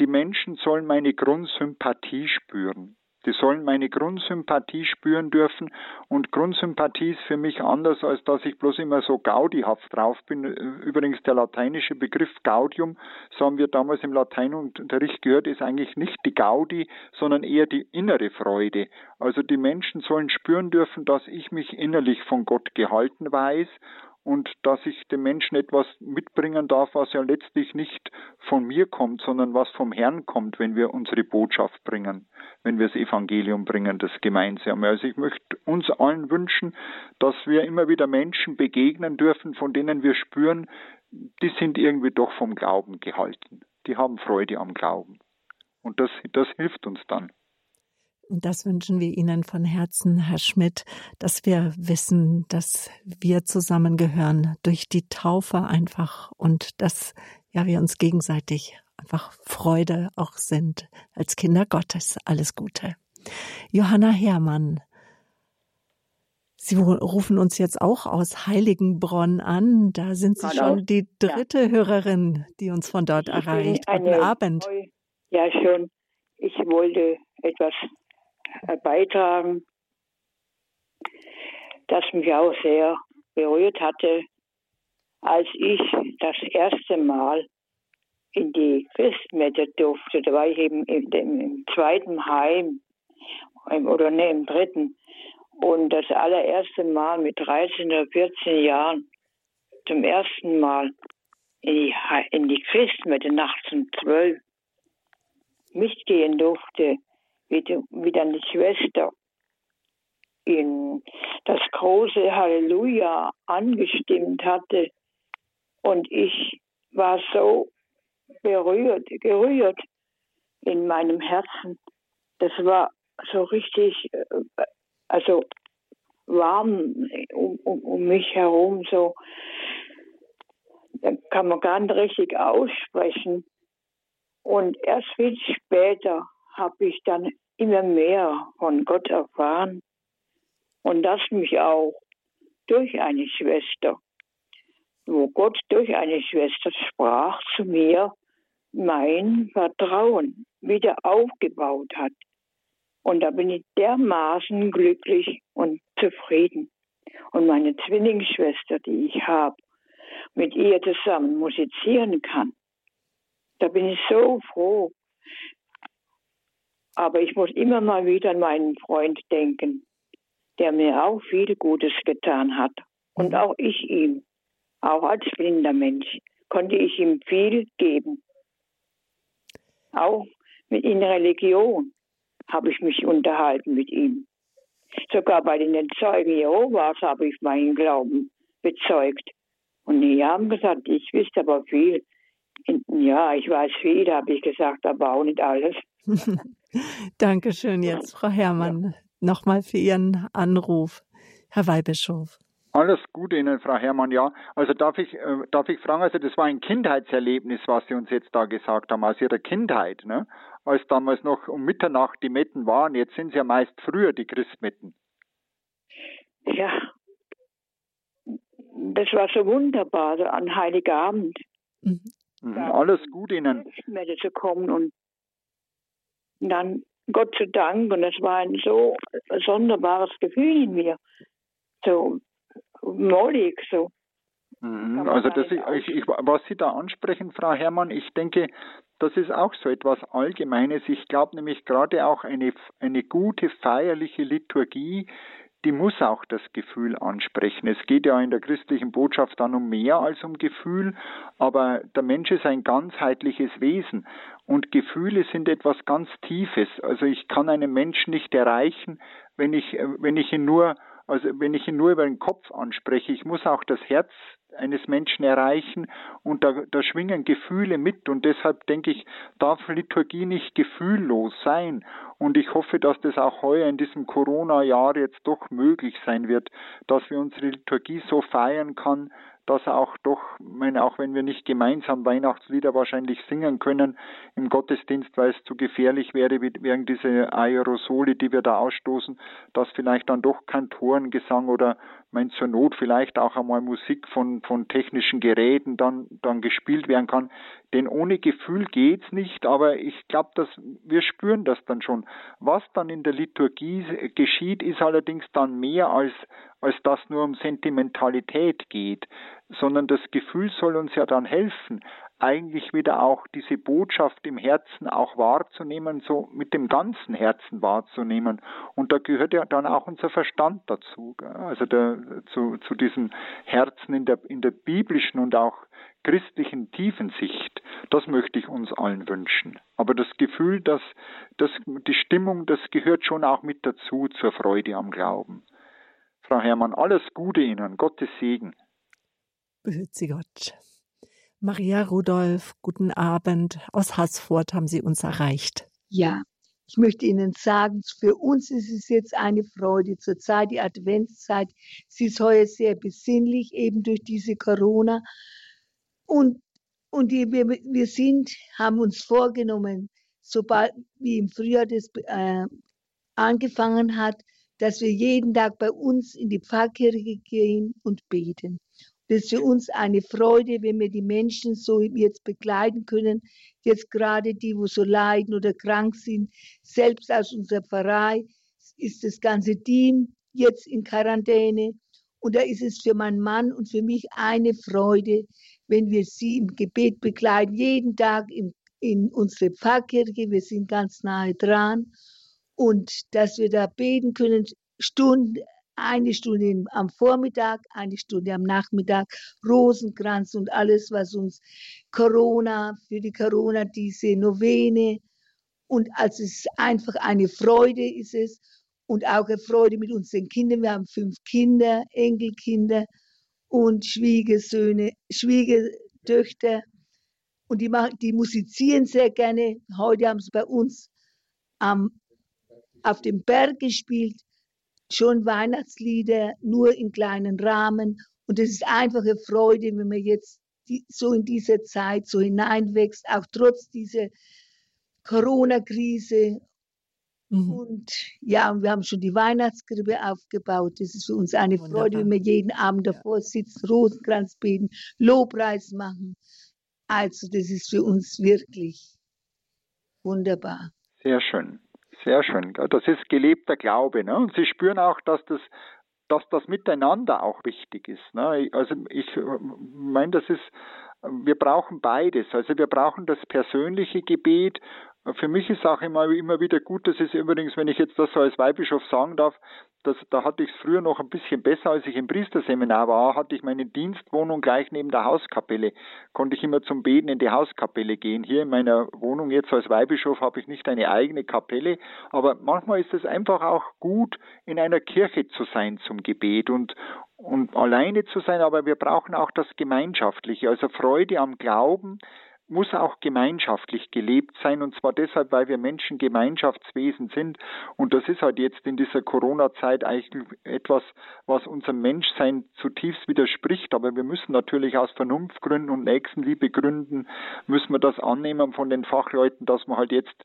die Menschen sollen meine Grundsympathie spüren. Die sollen meine Grundsympathie spüren dürfen und Grundsympathie ist für mich anders, als dass ich bloß immer so gaudihaft drauf bin. Übrigens der lateinische Begriff Gaudium, so haben wir damals im Lateinunterricht gehört, ist eigentlich nicht die Gaudi, sondern eher die innere Freude. Also die Menschen sollen spüren dürfen, dass ich mich innerlich von Gott gehalten weiß und dass ich dem Menschen etwas mitbringen darf, was ja letztlich nicht von mir kommt, sondern was vom Herrn kommt, wenn wir unsere Botschaft bringen, wenn wir das Evangelium bringen, das Gemeinsame. Also ich möchte uns allen wünschen, dass wir immer wieder Menschen begegnen dürfen, von denen wir spüren, die sind irgendwie doch vom Glauben gehalten. Die haben Freude am Glauben. Und das, das hilft uns dann. Und das wünschen wir Ihnen von Herzen, Herr Schmidt, dass wir wissen, dass wir zusammengehören durch die Taufe einfach und dass ja wir uns gegenseitig einfach Freude auch sind als Kinder Gottes. Alles Gute. Johanna Herrmann, Sie rufen uns jetzt auch aus Heiligenbronn an. Da sind Sie Hallo. schon die dritte ja. Hörerin, die uns von dort ich erreicht. Guten Abend. Ja, schon. Ich wollte etwas beitragen, das mich auch sehr berührt hatte, als ich das erste Mal in die Christmette durfte. Da war ich eben im, im zweiten Heim oder ne, im dritten. Und das allererste Mal mit 13 oder 14 Jahren zum ersten Mal in die, in die Christmette nachts um 12 mitgehen durfte wie, die, wie die Schwester in das große Halleluja angestimmt hatte. Und ich war so berührt, gerührt in meinem Herzen. Das war so richtig, äh, also warm um, um, um mich herum, so da kann man gar nicht richtig aussprechen. Und erst viel später habe ich dann immer mehr von Gott erfahren und das mich auch durch eine Schwester, wo Gott durch eine Schwester sprach zu mir, mein Vertrauen wieder aufgebaut hat. Und da bin ich dermaßen glücklich und zufrieden. Und meine Zwillingsschwester, die ich habe, mit ihr zusammen musizieren kann. Da bin ich so froh, aber ich muss immer mal wieder an meinen Freund denken, der mir auch viel Gutes getan hat. Und auch ich ihm, auch als blinder Mensch, konnte ich ihm viel geben. Auch in Religion habe ich mich unterhalten mit ihm. Sogar bei den Zeugen Jehovas habe ich meinen Glauben bezeugt. Und die haben gesagt, ich wüsste aber viel. Ja, ich weiß viel, habe ich gesagt, aber auch nicht alles. Dankeschön jetzt, Frau Herrmann, ja. nochmal für Ihren Anruf. Herr Weihbischof. Alles Gute Ihnen, Frau Herrmann. Ja, also darf ich, äh, darf ich fragen, also das war ein Kindheitserlebnis, was Sie uns jetzt da gesagt haben, aus Ihrer Kindheit, ne? als damals noch um Mitternacht die Metten waren. Jetzt sind es ja meist früher die Christmetten. Ja, das war so wunderbar, so an Heiligabend. Mhm. Mhm, alles gut Ihnen. zu kommen und dann Gott zu Dank und es war ein so sonderbares Gefühl in mir, so mollig, so. Mhm, also das ich, ich, was Sie da ansprechen, Frau Herrmann, ich denke, das ist auch so etwas Allgemeines. Ich glaube nämlich gerade auch eine, eine gute feierliche Liturgie, die muss auch das Gefühl ansprechen. Es geht ja in der christlichen Botschaft dann um mehr als um Gefühl, aber der Mensch ist ein ganzheitliches Wesen und Gefühle sind etwas ganz Tiefes. Also ich kann einen Menschen nicht erreichen, wenn ich, wenn ich ihn nur, also wenn ich ihn nur über den Kopf anspreche. Ich muss auch das Herz eines Menschen erreichen und da, da schwingen Gefühle mit und deshalb denke ich, darf Liturgie nicht gefühllos sein und ich hoffe, dass das auch heuer in diesem Corona-Jahr jetzt doch möglich sein wird, dass wir unsere Liturgie so feiern kann, dass auch doch, meine, auch wenn wir nicht gemeinsam Weihnachtslieder wahrscheinlich singen können im Gottesdienst, weil es zu gefährlich wäre wegen dieser Aerosole, die wir da ausstoßen, dass vielleicht dann doch kein Torengesang oder mein zur Not vielleicht auch einmal Musik von, von technischen Geräten dann, dann gespielt werden kann. Denn ohne Gefühl geht's nicht, aber ich glaube, dass wir spüren das dann schon. Was dann in der Liturgie geschieht, ist allerdings dann mehr als, als dass nur um Sentimentalität geht, sondern das Gefühl soll uns ja dann helfen, eigentlich wieder auch diese Botschaft im Herzen auch wahrzunehmen, so mit dem ganzen Herzen wahrzunehmen. Und da gehört ja dann auch unser Verstand dazu, also der, zu, zu diesem Herzen in der, in der biblischen und auch christlichen Tiefensicht. Das möchte ich uns allen wünschen. Aber das Gefühl, dass, dass die Stimmung, das gehört schon auch mit dazu zur Freude am Glauben. Frau Herrmann, alles Gute Ihnen, Gottes Segen. Behüt Sie Gott. Maria Rudolph, guten Abend. Aus Haßfurt haben Sie uns erreicht. Ja, ich möchte Ihnen sagen, für uns ist es jetzt eine Freude zur Zeit, die Adventszeit. Sie ist heuer sehr besinnlich, eben durch diese Corona. Und, und die, wir, wir sind, haben uns vorgenommen, sobald wie im Frühjahr das äh, angefangen hat, dass wir jeden Tag bei uns in die Pfarrkirche gehen und beten. Das ist für uns eine Freude, wenn wir die Menschen so jetzt begleiten können. Jetzt gerade die, wo so leiden oder krank sind. Selbst aus unserer Pfarrei ist das ganze Team jetzt in Quarantäne. Und da ist es für meinen Mann und für mich eine Freude, wenn wir sie im Gebet begleiten, jeden Tag in, in unsere Pfarrkirche. Wir sind ganz nahe dran. Und dass wir da beten können, Stunden, eine Stunde am Vormittag, eine Stunde am Nachmittag, Rosenkranz und alles, was uns Corona, für die Corona, diese Novene. Und als es einfach eine Freude ist es und auch eine Freude mit unseren Kindern. Wir haben fünf Kinder, Enkelkinder und Schwiegersöhne, Schwiegertöchter. Und die, machen, die musizieren sehr gerne. Heute haben sie bei uns am, auf dem Berg gespielt schon Weihnachtslieder, nur in kleinen Rahmen. Und es ist einfach eine Freude, wenn man jetzt die, so in dieser Zeit so hineinwächst, auch trotz dieser Corona-Krise. Mhm. Und ja, und wir haben schon die Weihnachtskrippe aufgebaut. Das ist für uns eine Wunderbar. Freude, wenn wir jeden Abend davor sitzen, Rosenkranz beten, Lobpreis machen. Also, das ist für uns wirklich wunderbar. Sehr schön. Sehr schön. Das ist gelebter Glaube. Ne? Und Sie spüren auch, dass das, dass das Miteinander auch wichtig ist. Ne? Also ich meine, das ist, wir brauchen beides. Also wir brauchen das persönliche Gebet für mich ist auch immer, immer wieder gut, das ist übrigens, wenn ich jetzt das so als Weihbischof sagen darf, das, da hatte ich es früher noch ein bisschen besser, als ich im Priesterseminar war, hatte ich meine Dienstwohnung gleich neben der Hauskapelle, konnte ich immer zum Beten in die Hauskapelle gehen. Hier in meiner Wohnung jetzt als Weihbischof habe ich nicht eine eigene Kapelle, aber manchmal ist es einfach auch gut, in einer Kirche zu sein zum Gebet und, und alleine zu sein, aber wir brauchen auch das Gemeinschaftliche, also Freude am Glauben, muss auch gemeinschaftlich gelebt sein und zwar deshalb, weil wir Menschen Gemeinschaftswesen sind. Und das ist halt jetzt in dieser Corona-Zeit eigentlich etwas, was unserem Menschsein zutiefst widerspricht, aber wir müssen natürlich aus Vernunftgründen und Nächstenliebe Gründen müssen wir das annehmen von den Fachleuten, dass man halt jetzt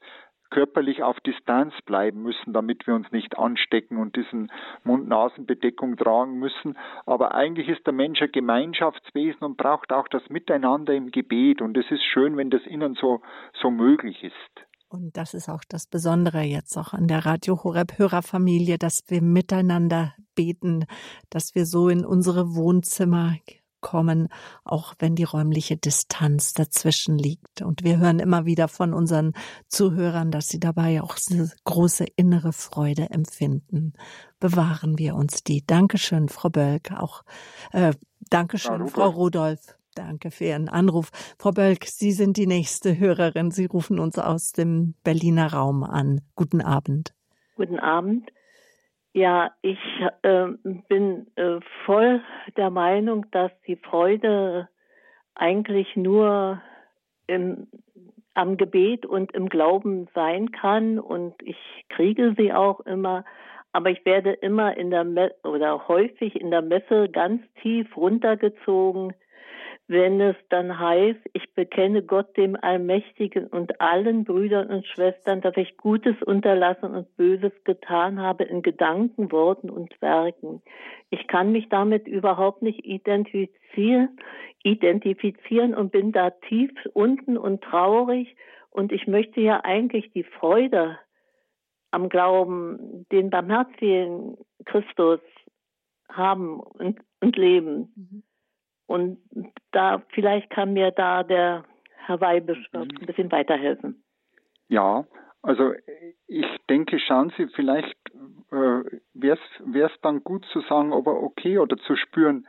körperlich auf Distanz bleiben müssen, damit wir uns nicht anstecken und diesen Mund-Nasen-Bedeckung tragen müssen. Aber eigentlich ist der Mensch ein Gemeinschaftswesen und braucht auch das Miteinander im Gebet. Und es ist schön, wenn das innen so, so möglich ist. Und das ist auch das Besondere jetzt auch an der Radio Horeb Hörerfamilie, dass wir miteinander beten, dass wir so in unsere Wohnzimmer kommen, auch wenn die räumliche Distanz dazwischen liegt. Und wir hören immer wieder von unseren Zuhörern, dass sie dabei auch große innere Freude empfinden bewahren wir uns die. Dankeschön, Frau Bölk. Auch äh, Dankeschön, Frau Rudolph. Danke für Ihren Anruf. Frau Bölk, Sie sind die nächste Hörerin. Sie rufen uns aus dem Berliner Raum an. Guten Abend. Guten Abend. Ja, ich äh, bin äh, voll der Meinung, dass die Freude eigentlich nur im, am Gebet und im Glauben sein kann und ich kriege sie auch immer, aber ich werde immer in der Me oder häufig in der Messe ganz tief runtergezogen wenn es dann heißt, ich bekenne Gott dem Allmächtigen und allen Brüdern und Schwestern, dass ich Gutes unterlassen und Böses getan habe in Gedanken, Worten und Werken. Ich kann mich damit überhaupt nicht identifizieren, identifizieren und bin da tief unten und traurig und ich möchte ja eigentlich die Freude am Glauben, den barmherzigen Christus haben und, und leben. Mhm. Und da vielleicht kann mir da der Herr Weibisch mhm. ein bisschen weiterhelfen. Ja, also ich denke, schauen Sie, vielleicht äh, wäre es dann gut zu sagen, aber okay oder zu spüren,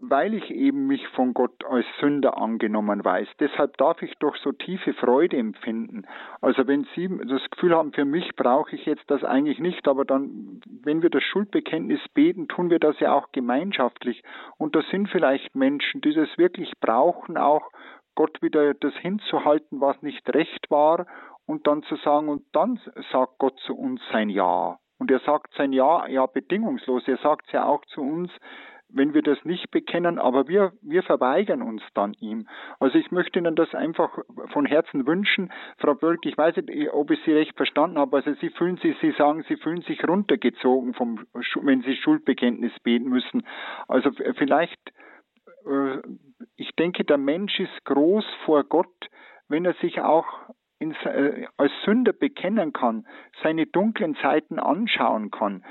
weil ich eben mich von Gott als Sünder angenommen weiß. Deshalb darf ich doch so tiefe Freude empfinden. Also wenn Sie das Gefühl haben, für mich brauche ich jetzt das eigentlich nicht, aber dann, wenn wir das Schuldbekenntnis beten, tun wir das ja auch gemeinschaftlich. Und da sind vielleicht Menschen, die das wirklich brauchen, auch Gott wieder das hinzuhalten, was nicht recht war, und dann zu sagen, und dann sagt Gott zu uns sein Ja. Und er sagt sein Ja, ja bedingungslos. Er sagt es ja auch zu uns, wenn wir das nicht bekennen, aber wir, wir verweigern uns dann ihm. Also ich möchte Ihnen das einfach von Herzen wünschen. Frau Bölk, ich weiß nicht, ob ich Sie recht verstanden habe. Also Sie fühlen sich, Sie sagen, Sie fühlen sich runtergezogen, vom, wenn Sie Schuldbekenntnis beten müssen. Also vielleicht, äh, ich denke, der Mensch ist groß vor Gott, wenn er sich auch äh, als Sünder bekennen kann, seine dunklen Seiten anschauen kann,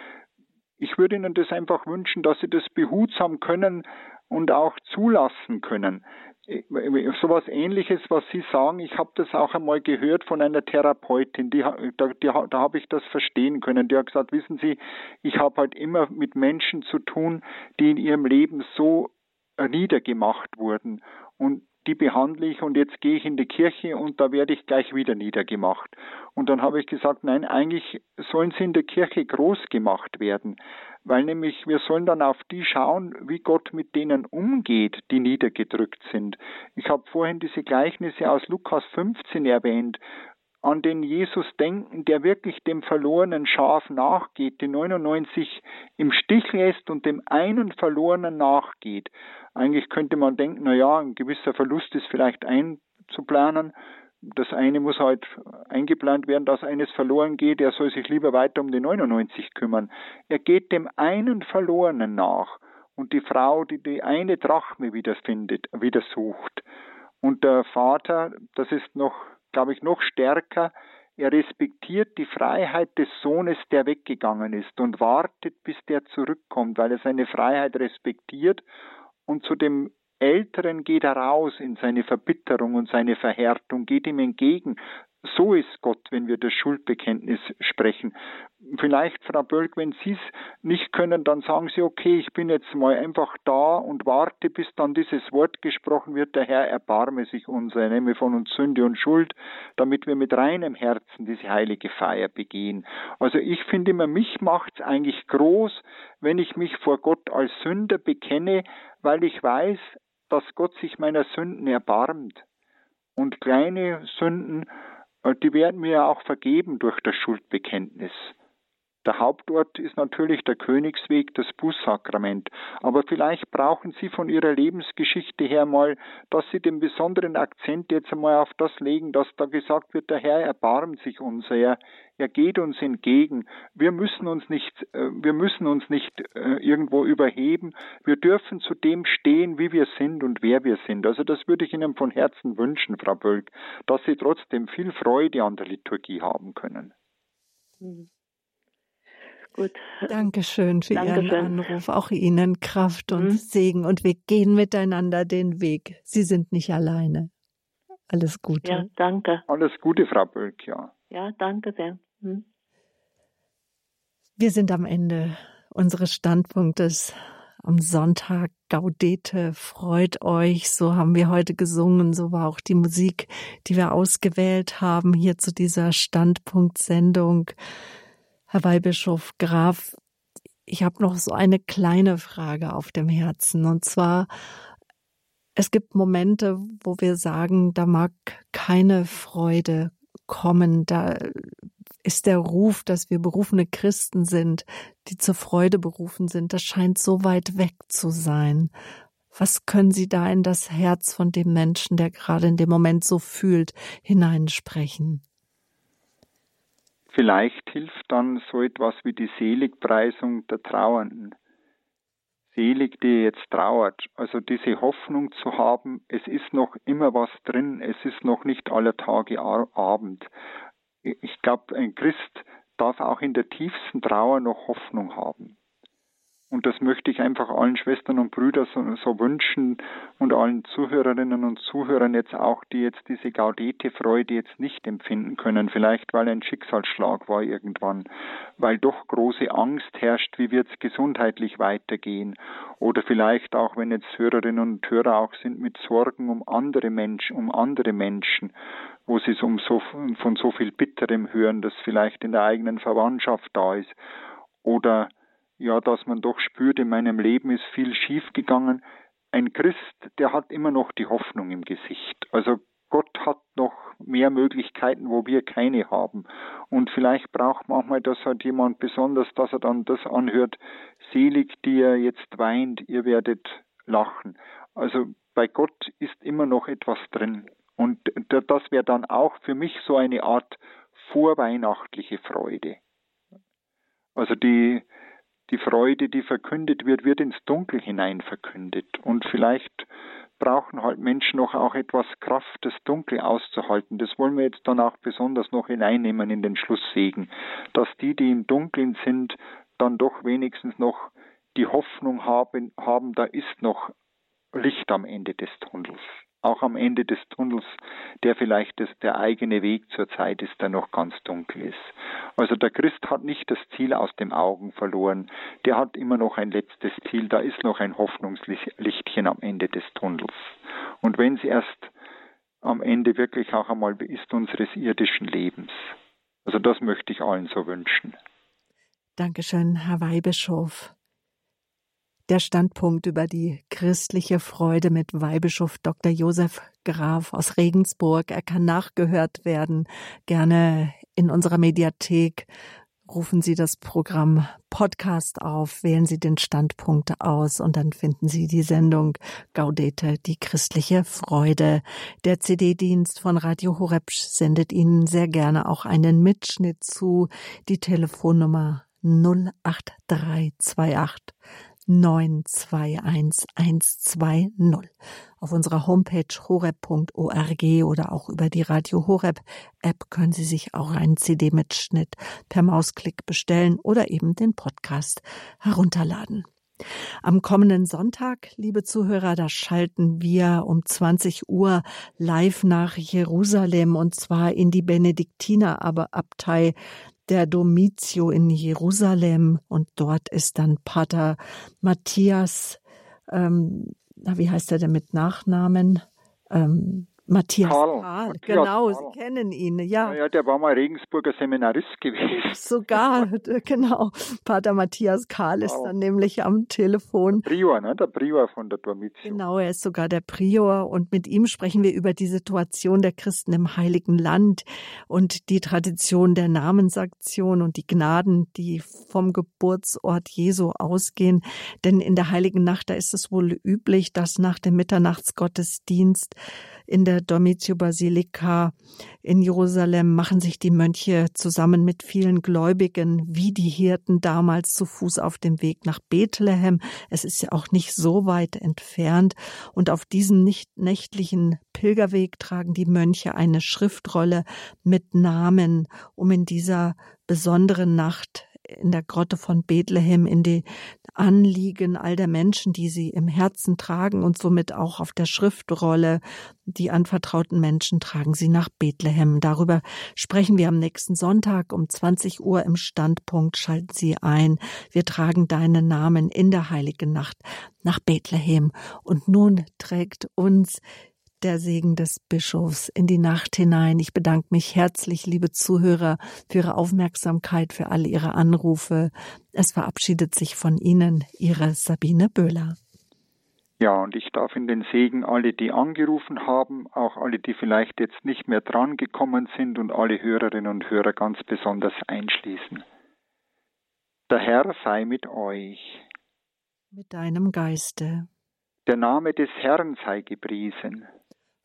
ich würde Ihnen das einfach wünschen, dass Sie das behutsam können und auch zulassen können. So was ähnliches, was Sie sagen, ich habe das auch einmal gehört von einer Therapeutin, die, da, die, da habe ich das verstehen können. Die hat gesagt, wissen Sie, ich habe halt immer mit Menschen zu tun, die in ihrem Leben so niedergemacht wurden. Und die behandle ich und jetzt gehe ich in die Kirche und da werde ich gleich wieder niedergemacht. Und dann habe ich gesagt, nein, eigentlich sollen sie in der Kirche groß gemacht werden, weil nämlich wir sollen dann auf die schauen, wie Gott mit denen umgeht, die niedergedrückt sind. Ich habe vorhin diese Gleichnisse aus Lukas 15 erwähnt, an den Jesus denken, der wirklich dem verlorenen Schaf nachgeht, die 99 im Stich lässt und dem einen verlorenen nachgeht. Eigentlich könnte man denken, na ja, ein gewisser Verlust ist vielleicht einzuplanen. Das eine muss halt eingeplant werden, dass eines verloren geht. Er soll sich lieber weiter um die 99 kümmern. Er geht dem einen Verlorenen nach und die Frau, die die eine Drachme wiederfindet, wieder sucht. Und der Vater, das ist noch, glaube ich, noch stärker, er respektiert die Freiheit des Sohnes, der weggegangen ist und wartet, bis der zurückkommt, weil er seine Freiheit respektiert und zu dem Älteren geht er raus in seine Verbitterung und seine Verhärtung, geht ihm entgegen. So ist Gott, wenn wir das Schuldbekenntnis sprechen. Vielleicht, Frau Bölk, wenn Sie es nicht können, dann sagen Sie, okay, ich bin jetzt mal einfach da und warte, bis dann dieses Wort gesprochen wird, der Herr erbarme sich unser, nehme von uns Sünde und Schuld, damit wir mit reinem Herzen diese heilige Feier begehen. Also ich finde immer, mich macht es eigentlich groß, wenn ich mich vor Gott als Sünder bekenne, weil ich weiß, dass Gott sich meiner Sünden erbarmt. Und kleine Sünden, die werden mir auch vergeben durch das Schuldbekenntnis. Der Hauptort ist natürlich der Königsweg, das Bußsakrament. Aber vielleicht brauchen Sie von Ihrer Lebensgeschichte her mal, dass Sie den besonderen Akzent jetzt einmal auf das legen, dass da gesagt wird, der Herr erbarmt sich unser, er, geht uns entgegen. Wir müssen uns nicht, äh, wir müssen uns nicht äh, irgendwo überheben. Wir dürfen zu dem stehen, wie wir sind und wer wir sind. Also das würde ich Ihnen von Herzen wünschen, Frau Bölk, dass Sie trotzdem viel Freude an der Liturgie haben können. Mhm. Gut. Dankeschön für Dankeschön. Ihren Anruf. Auch Ihnen Kraft und mhm. Segen. Und wir gehen miteinander den Weg. Sie sind nicht alleine. Alles Gute. Ja, danke. Alles Gute, Frau Bölk, ja. Ja, danke sehr. Mhm. Wir sind am Ende unseres Standpunktes am Sonntag. Gaudete, freut euch. So haben wir heute gesungen. So war auch die Musik, die wir ausgewählt haben hier zu dieser Standpunktsendung. Herr Weihbischof Graf, ich habe noch so eine kleine Frage auf dem Herzen. Und zwar, es gibt Momente, wo wir sagen, da mag keine Freude kommen, da ist der Ruf, dass wir berufene Christen sind, die zur Freude berufen sind, das scheint so weit weg zu sein. Was können Sie da in das Herz von dem Menschen, der gerade in dem Moment so fühlt, hineinsprechen? Vielleicht hilft dann so etwas wie die Seligpreisung der Trauernden. Selig, die jetzt trauert. Also diese Hoffnung zu haben, es ist noch immer was drin, es ist noch nicht aller Tage Abend ich glaube, ein Christ darf auch in der tiefsten Trauer noch Hoffnung haben. Und das möchte ich einfach allen Schwestern und Brüdern so, so, wünschen und allen Zuhörerinnen und Zuhörern jetzt auch, die jetzt diese Gaudete-Freude jetzt nicht empfinden können, vielleicht weil ein Schicksalsschlag war irgendwann, weil doch große Angst herrscht, wie wird es gesundheitlich weitergehen, oder vielleicht auch, wenn jetzt Hörerinnen und Hörer auch sind mit Sorgen um andere Menschen, um andere Menschen, wo sie um so, von so viel Bitterem hören, das vielleicht in der eigenen Verwandtschaft da ist. Oder ja, dass man doch spürt, in meinem Leben ist viel schiefgegangen. Ein Christ, der hat immer noch die Hoffnung im Gesicht. Also Gott hat noch mehr Möglichkeiten, wo wir keine haben. Und vielleicht braucht manchmal das halt jemand besonders, dass er dann das anhört, selig, die ihr jetzt weint, ihr werdet lachen. Also bei Gott ist immer noch etwas drin. Und das wäre dann auch für mich so eine Art vorweihnachtliche Freude. Also die, die Freude, die verkündet wird, wird ins Dunkel hinein verkündet. Und vielleicht brauchen halt Menschen noch auch etwas Kraft, das Dunkel auszuhalten. Das wollen wir jetzt dann auch besonders noch hineinnehmen in den Schlusssegen, dass die, die im Dunkeln sind, dann doch wenigstens noch die Hoffnung haben, haben da ist noch Licht am Ende des Tunnels auch am Ende des Tunnels, der vielleicht das, der eigene Weg zur Zeit ist, der noch ganz dunkel ist. Also der Christ hat nicht das Ziel aus den Augen verloren, der hat immer noch ein letztes Ziel, da ist noch ein Hoffnungslichtchen am Ende des Tunnels. Und wenn es erst am Ende wirklich auch einmal ist unseres irdischen Lebens. Also das möchte ich allen so wünschen. Dankeschön, Herr Weihbischof. Der Standpunkt über die christliche Freude mit Weihbischof Dr. Josef Graf aus Regensburg. Er kann nachgehört werden. Gerne in unserer Mediathek. Rufen Sie das Programm Podcast auf, wählen Sie den Standpunkt aus und dann finden Sie die Sendung Gaudete, die christliche Freude. Der CD-Dienst von Radio Horeb sendet Ihnen sehr gerne auch einen Mitschnitt zu. Die Telefonnummer 08328 921120. Auf unserer Homepage horeb.org oder auch über die Radio Horeb App können Sie sich auch einen CD-Mitschnitt per Mausklick bestellen oder eben den Podcast herunterladen. Am kommenden Sonntag, liebe Zuhörer, da schalten wir um 20 Uhr live nach Jerusalem und zwar in die Benediktinerabtei der Domitio in Jerusalem und dort ist dann Pater Matthias, ähm, wie heißt er denn mit Nachnamen? Ähm, Matthias Karl. Karl. Matthias genau, Karl. Sie kennen ihn, ja. ja. der war mal Regensburger Seminarist gewesen. Sogar, genau. Pater Matthias Karl ist dann nämlich am Telefon. Prior, ne? der Prior von der Dormitio. Genau, er ist sogar der Prior und mit ihm sprechen wir über die Situation der Christen im Heiligen Land und die Tradition der Namensaktion und die Gnaden, die vom Geburtsort Jesu ausgehen. Denn in der Heiligen Nacht, da ist es wohl üblich, dass nach dem Mitternachtsgottesdienst in der Domitio Basilika in Jerusalem machen sich die Mönche zusammen mit vielen Gläubigen wie die Hirten damals zu Fuß auf dem Weg nach Bethlehem. Es ist ja auch nicht so weit entfernt. Und auf diesem nicht nächtlichen Pilgerweg tragen die Mönche eine Schriftrolle mit Namen, um in dieser besonderen Nacht in der Grotte von Bethlehem in die Anliegen all der Menschen, die sie im Herzen tragen und somit auch auf der Schriftrolle die anvertrauten Menschen tragen sie nach Bethlehem. Darüber sprechen wir am nächsten Sonntag um 20 Uhr im Standpunkt. Schalten Sie ein. Wir tragen deinen Namen in der heiligen Nacht nach Bethlehem. Und nun trägt uns der Segen des Bischofs in die Nacht hinein. Ich bedanke mich herzlich, liebe Zuhörer, für Ihre Aufmerksamkeit, für alle Ihre Anrufe. Es verabschiedet sich von Ihnen Ihre Sabine Böhler. Ja, und ich darf in den Segen alle, die angerufen haben, auch alle, die vielleicht jetzt nicht mehr dran gekommen sind und alle Hörerinnen und Hörer ganz besonders einschließen. Der Herr sei mit euch. Mit deinem Geiste. Der Name des Herrn sei gepriesen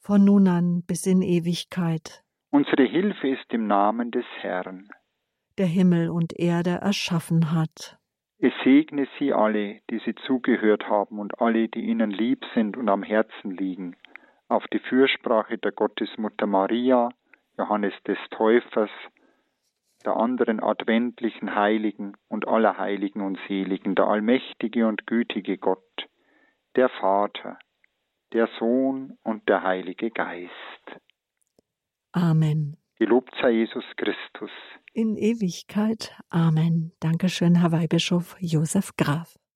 von nun an bis in Ewigkeit. Unsere Hilfe ist im Namen des Herrn, der Himmel und Erde erschaffen hat. Es segne sie alle, die sie zugehört haben und alle, die ihnen lieb sind und am Herzen liegen, auf die Fürsprache der Gottesmutter Maria, Johannes des Täufers, der anderen adventlichen Heiligen und aller Heiligen und Seligen, der allmächtige und gütige Gott, der Vater, der Sohn und der Heilige Geist. Amen. Gelobt sei Jesus Christus. In Ewigkeit. Amen. Dankeschön, Herr Weihbischof Josef Graf.